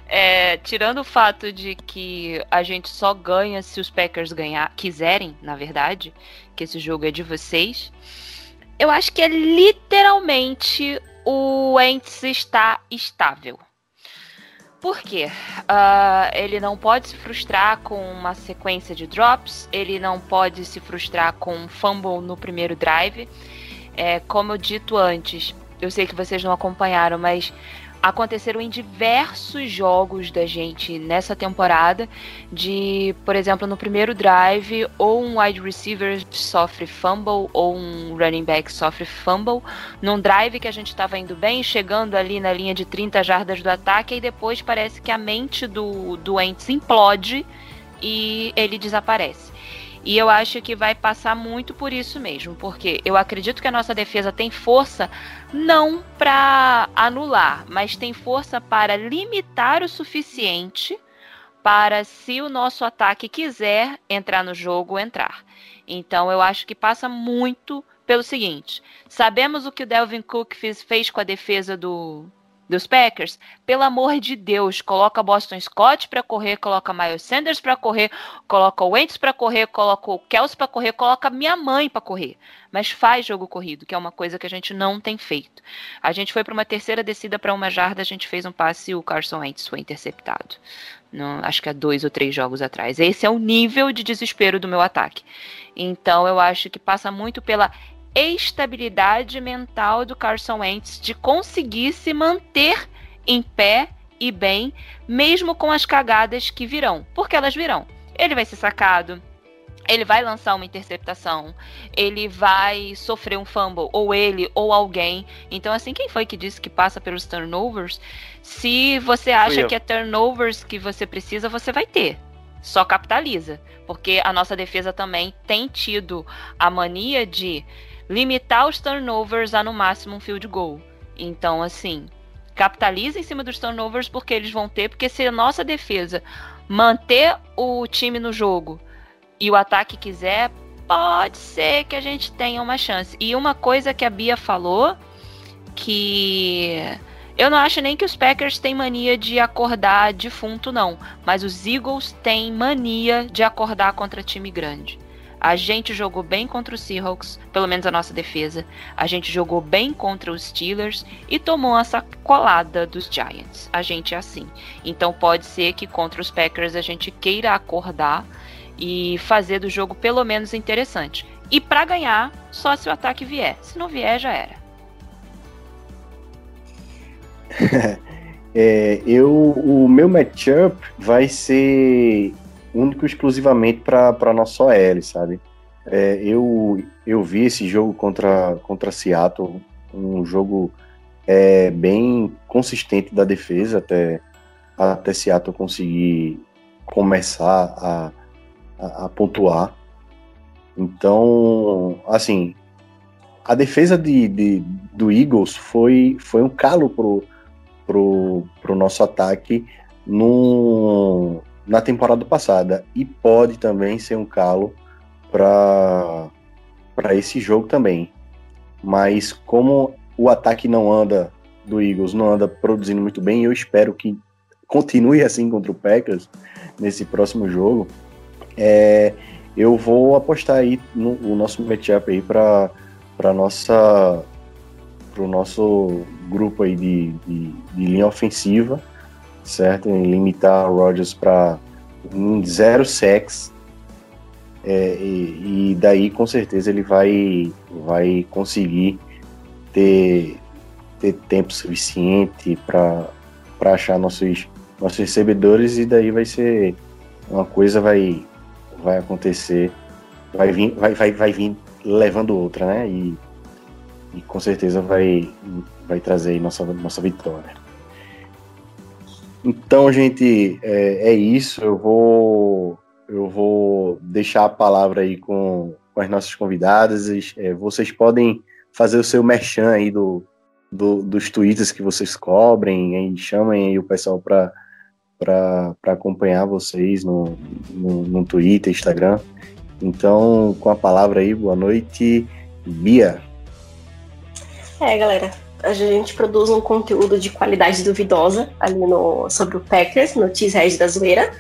É, tirando o fato de que a gente só ganha se os Packers ganhar, quiserem, na verdade, que esse jogo é de vocês, eu acho que é literalmente o Ents está estável. Por quê? Uh, ele não pode se frustrar com uma sequência de drops, ele não pode se frustrar com um fumble no primeiro drive. É, como eu dito antes, eu sei que vocês não acompanharam, mas aconteceram em diversos jogos da gente nessa temporada, de, por exemplo, no primeiro drive, ou um wide receiver sofre fumble, ou um running back sofre fumble, num drive que a gente estava indo bem, chegando ali na linha de 30 jardas do ataque, e depois parece que a mente do doente implode e ele desaparece. E eu acho que vai passar muito por isso mesmo, porque eu acredito que a nossa defesa tem força não para anular, mas tem força para limitar o suficiente para se o nosso ataque quiser entrar no jogo, entrar. Então eu acho que passa muito pelo seguinte: sabemos o que o Delvin Cook fez, fez com a defesa do, dos Packers, pelo amor de Deus, coloca Boston Scott para correr, coloca Miles Sanders para correr, coloca o Wentz para correr, coloca o Kelsey para correr, coloca minha mãe para correr. Mas faz jogo corrido, que é uma coisa que a gente não tem feito. A gente foi para uma terceira descida para uma jarda, a gente fez um passe e o Carson Wentz foi interceptado. No, acho que há dois ou três jogos atrás. Esse é o nível de desespero do meu ataque. Então eu acho que passa muito pela estabilidade mental do Carson Wentz de conseguir se manter em pé e bem, mesmo com as cagadas que virão, porque elas virão. Ele vai ser sacado, ele vai lançar uma interceptação, ele vai sofrer um fumble, ou ele, ou alguém. Então, assim, quem foi que disse que passa pelos turnovers? Se você acha que é turnovers que você precisa, você vai ter. Só capitaliza. Porque a nossa defesa também tem tido a mania de limitar os turnovers a no máximo um field goal. Então, assim, capitaliza em cima dos turnovers porque eles vão ter, porque se a nossa defesa manter o time no jogo e o ataque quiser, pode ser que a gente tenha uma chance. E uma coisa que a Bia falou que eu não acho nem que os Packers têm mania de acordar defunto, não. Mas os Eagles têm mania de acordar contra time grande. A gente jogou bem contra os Seahawks, pelo menos a nossa defesa. A gente jogou bem contra os Steelers e tomou essa colada dos Giants. A gente é assim. Então pode ser que contra os Packers a gente queira acordar e fazer do jogo pelo menos interessante. E para ganhar, só se o ataque vier. Se não vier, já era. é, eu, o meu matchup vai ser único exclusivamente para nosso OL, sabe? É, eu, eu vi esse jogo contra, contra Seattle, um jogo é, bem consistente da defesa até, até Seattle conseguir começar a, a, a pontuar. Então, assim, a defesa de, de, do Eagles foi, foi um calo pro, pro, pro nosso ataque no, na temporada passada e pode também ser um calo para esse jogo também. Mas como o ataque não anda do Eagles não anda produzindo muito bem, eu espero que continue assim contra o Packers nesse próximo jogo. É, eu vou apostar aí no, no nosso matchup aí para para nossa para o nosso grupo aí de, de, de linha ofensiva certo? Em limitar o Rodgers para zero sex. É, e, e, daí com certeza ele vai, vai conseguir ter, ter tempo suficiente para achar nossos, nossos recebedores e daí vai ser uma coisa vai, vai acontecer, vai vir, vai, vai, vai vir levando outra, né? E, e com certeza vai, vai trazer nossa, nossa vitória. Então, gente, é, é, isso. Eu vou, eu vou deixar a palavra aí com, com as nossas convidadas. É, vocês podem fazer o seu merchan aí do, do, dos tweets que vocês cobrem, aí, chamem aí o pessoal para para acompanhar vocês no, no, no Twitter, Instagram. Então, com a palavra aí, boa noite, Bia. É, galera, a gente produz um conteúdo de qualidade duvidosa ali no, sobre o Packers, no Cheesehead da Zoeira.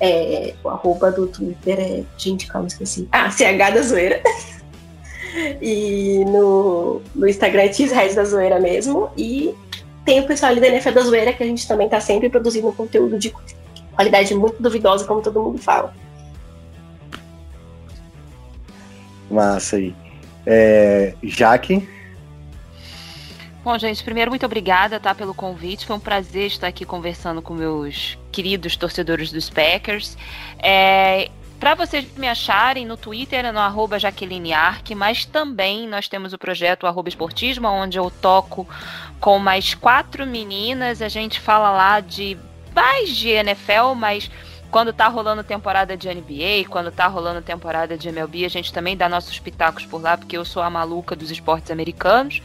É, o arroba do Twitter é. Gente, calma, esqueci. Ah, CH da Zoeira. e no, no Instagram é Cheesehead da Zoeira mesmo. E tem o pessoal ali da NFL da Zoeira que a gente também tá sempre produzindo conteúdo de qualidade muito duvidosa, como todo mundo fala. Massa aí. É, Jaque. Bom, gente, primeiro, muito obrigada tá, pelo convite. Foi um prazer estar aqui conversando com meus queridos torcedores dos Packers. É, para vocês me acharem no Twitter no arroba Jaqueline mas também nós temos o projeto arroba Esportismo, onde eu toco com mais quatro meninas. A gente fala lá de mais de NFL, mas quando tá rolando temporada de NBA, quando tá rolando temporada de MLB, a gente também dá nossos pitacos por lá, porque eu sou a maluca dos esportes americanos.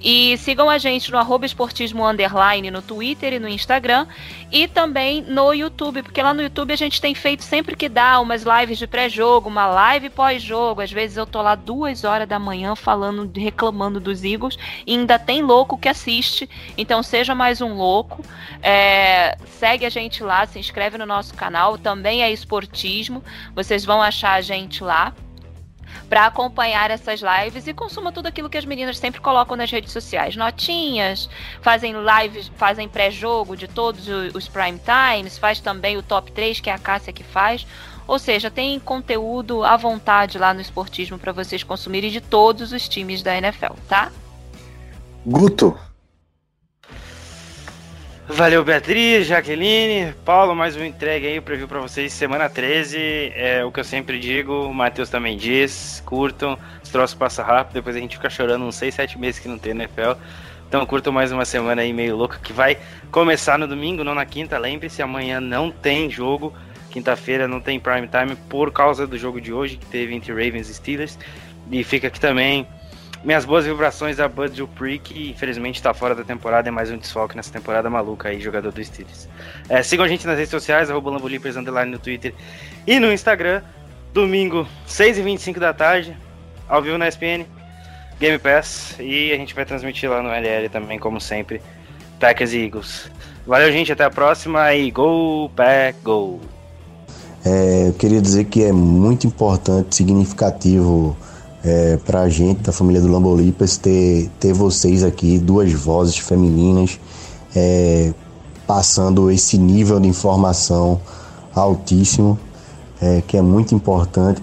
E sigam a gente no arroba esportismo underline no Twitter e no Instagram. E também no YouTube, porque lá no YouTube a gente tem feito sempre que dá umas lives de pré-jogo, uma live pós-jogo. Às vezes eu tô lá duas horas da manhã falando, reclamando dos Eagles. E ainda tem louco que assiste. Então seja mais um louco. É, segue a gente lá, se inscreve no nosso canal. Também é esportismo. Vocês vão achar a gente lá para acompanhar essas lives e consuma tudo aquilo que as meninas sempre colocam nas redes sociais. Notinhas, fazem lives, fazem pré-jogo de todos os prime times, faz também o top 3, que é a Cássia que faz. Ou seja, tem conteúdo à vontade lá no esportismo para vocês consumirem de todos os times da NFL, tá? Guto, Valeu, Beatriz, Jaqueline, Paulo, mais um entregue aí, o preview pra vocês, semana 13, é o que eu sempre digo, o Matheus também diz, curtam, os troços passam rápido, depois a gente fica chorando uns 6, 7 meses que não tem NFL, então curtam mais uma semana aí meio louca, que vai começar no domingo, não na quinta, lembre-se, amanhã não tem jogo, quinta-feira não tem prime time, por causa do jogo de hoje, que teve entre Ravens e Steelers, e fica aqui também minhas boas vibrações a Bud Dupree, que infelizmente está fora da temporada, é mais um desfalque nessa temporada maluca aí, jogador do Steelers. É, sigam a gente nas redes sociais, arroba no Twitter e no Instagram. Domingo, 6h25 da tarde, ao vivo na ESPN, Game Pass, e a gente vai transmitir lá no LL também, como sempre, Packers e Eagles. Valeu, gente, até a próxima e Go Pack Go! É, eu queria dizer que é muito importante, significativo é, para a gente da família do Lambolipas ter, ter vocês aqui, duas vozes femininas, é, passando esse nível de informação altíssimo, é, que é muito importante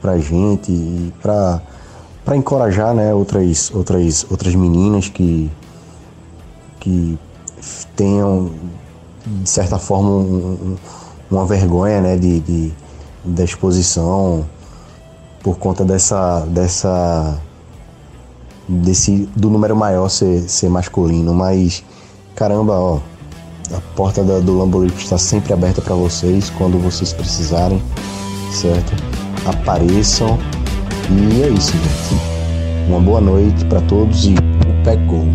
para a gente e para encorajar né, outras, outras, outras meninas que, que tenham, de certa forma, um, uma vergonha né, de, de, da exposição por conta dessa dessa desse do número maior ser, ser masculino, mas caramba, ó, a porta da, do Lamborghini está sempre aberta para vocês quando vocês precisarem, certo? Apareçam e é isso, gente. Uma boa noite para todos e o pé gol.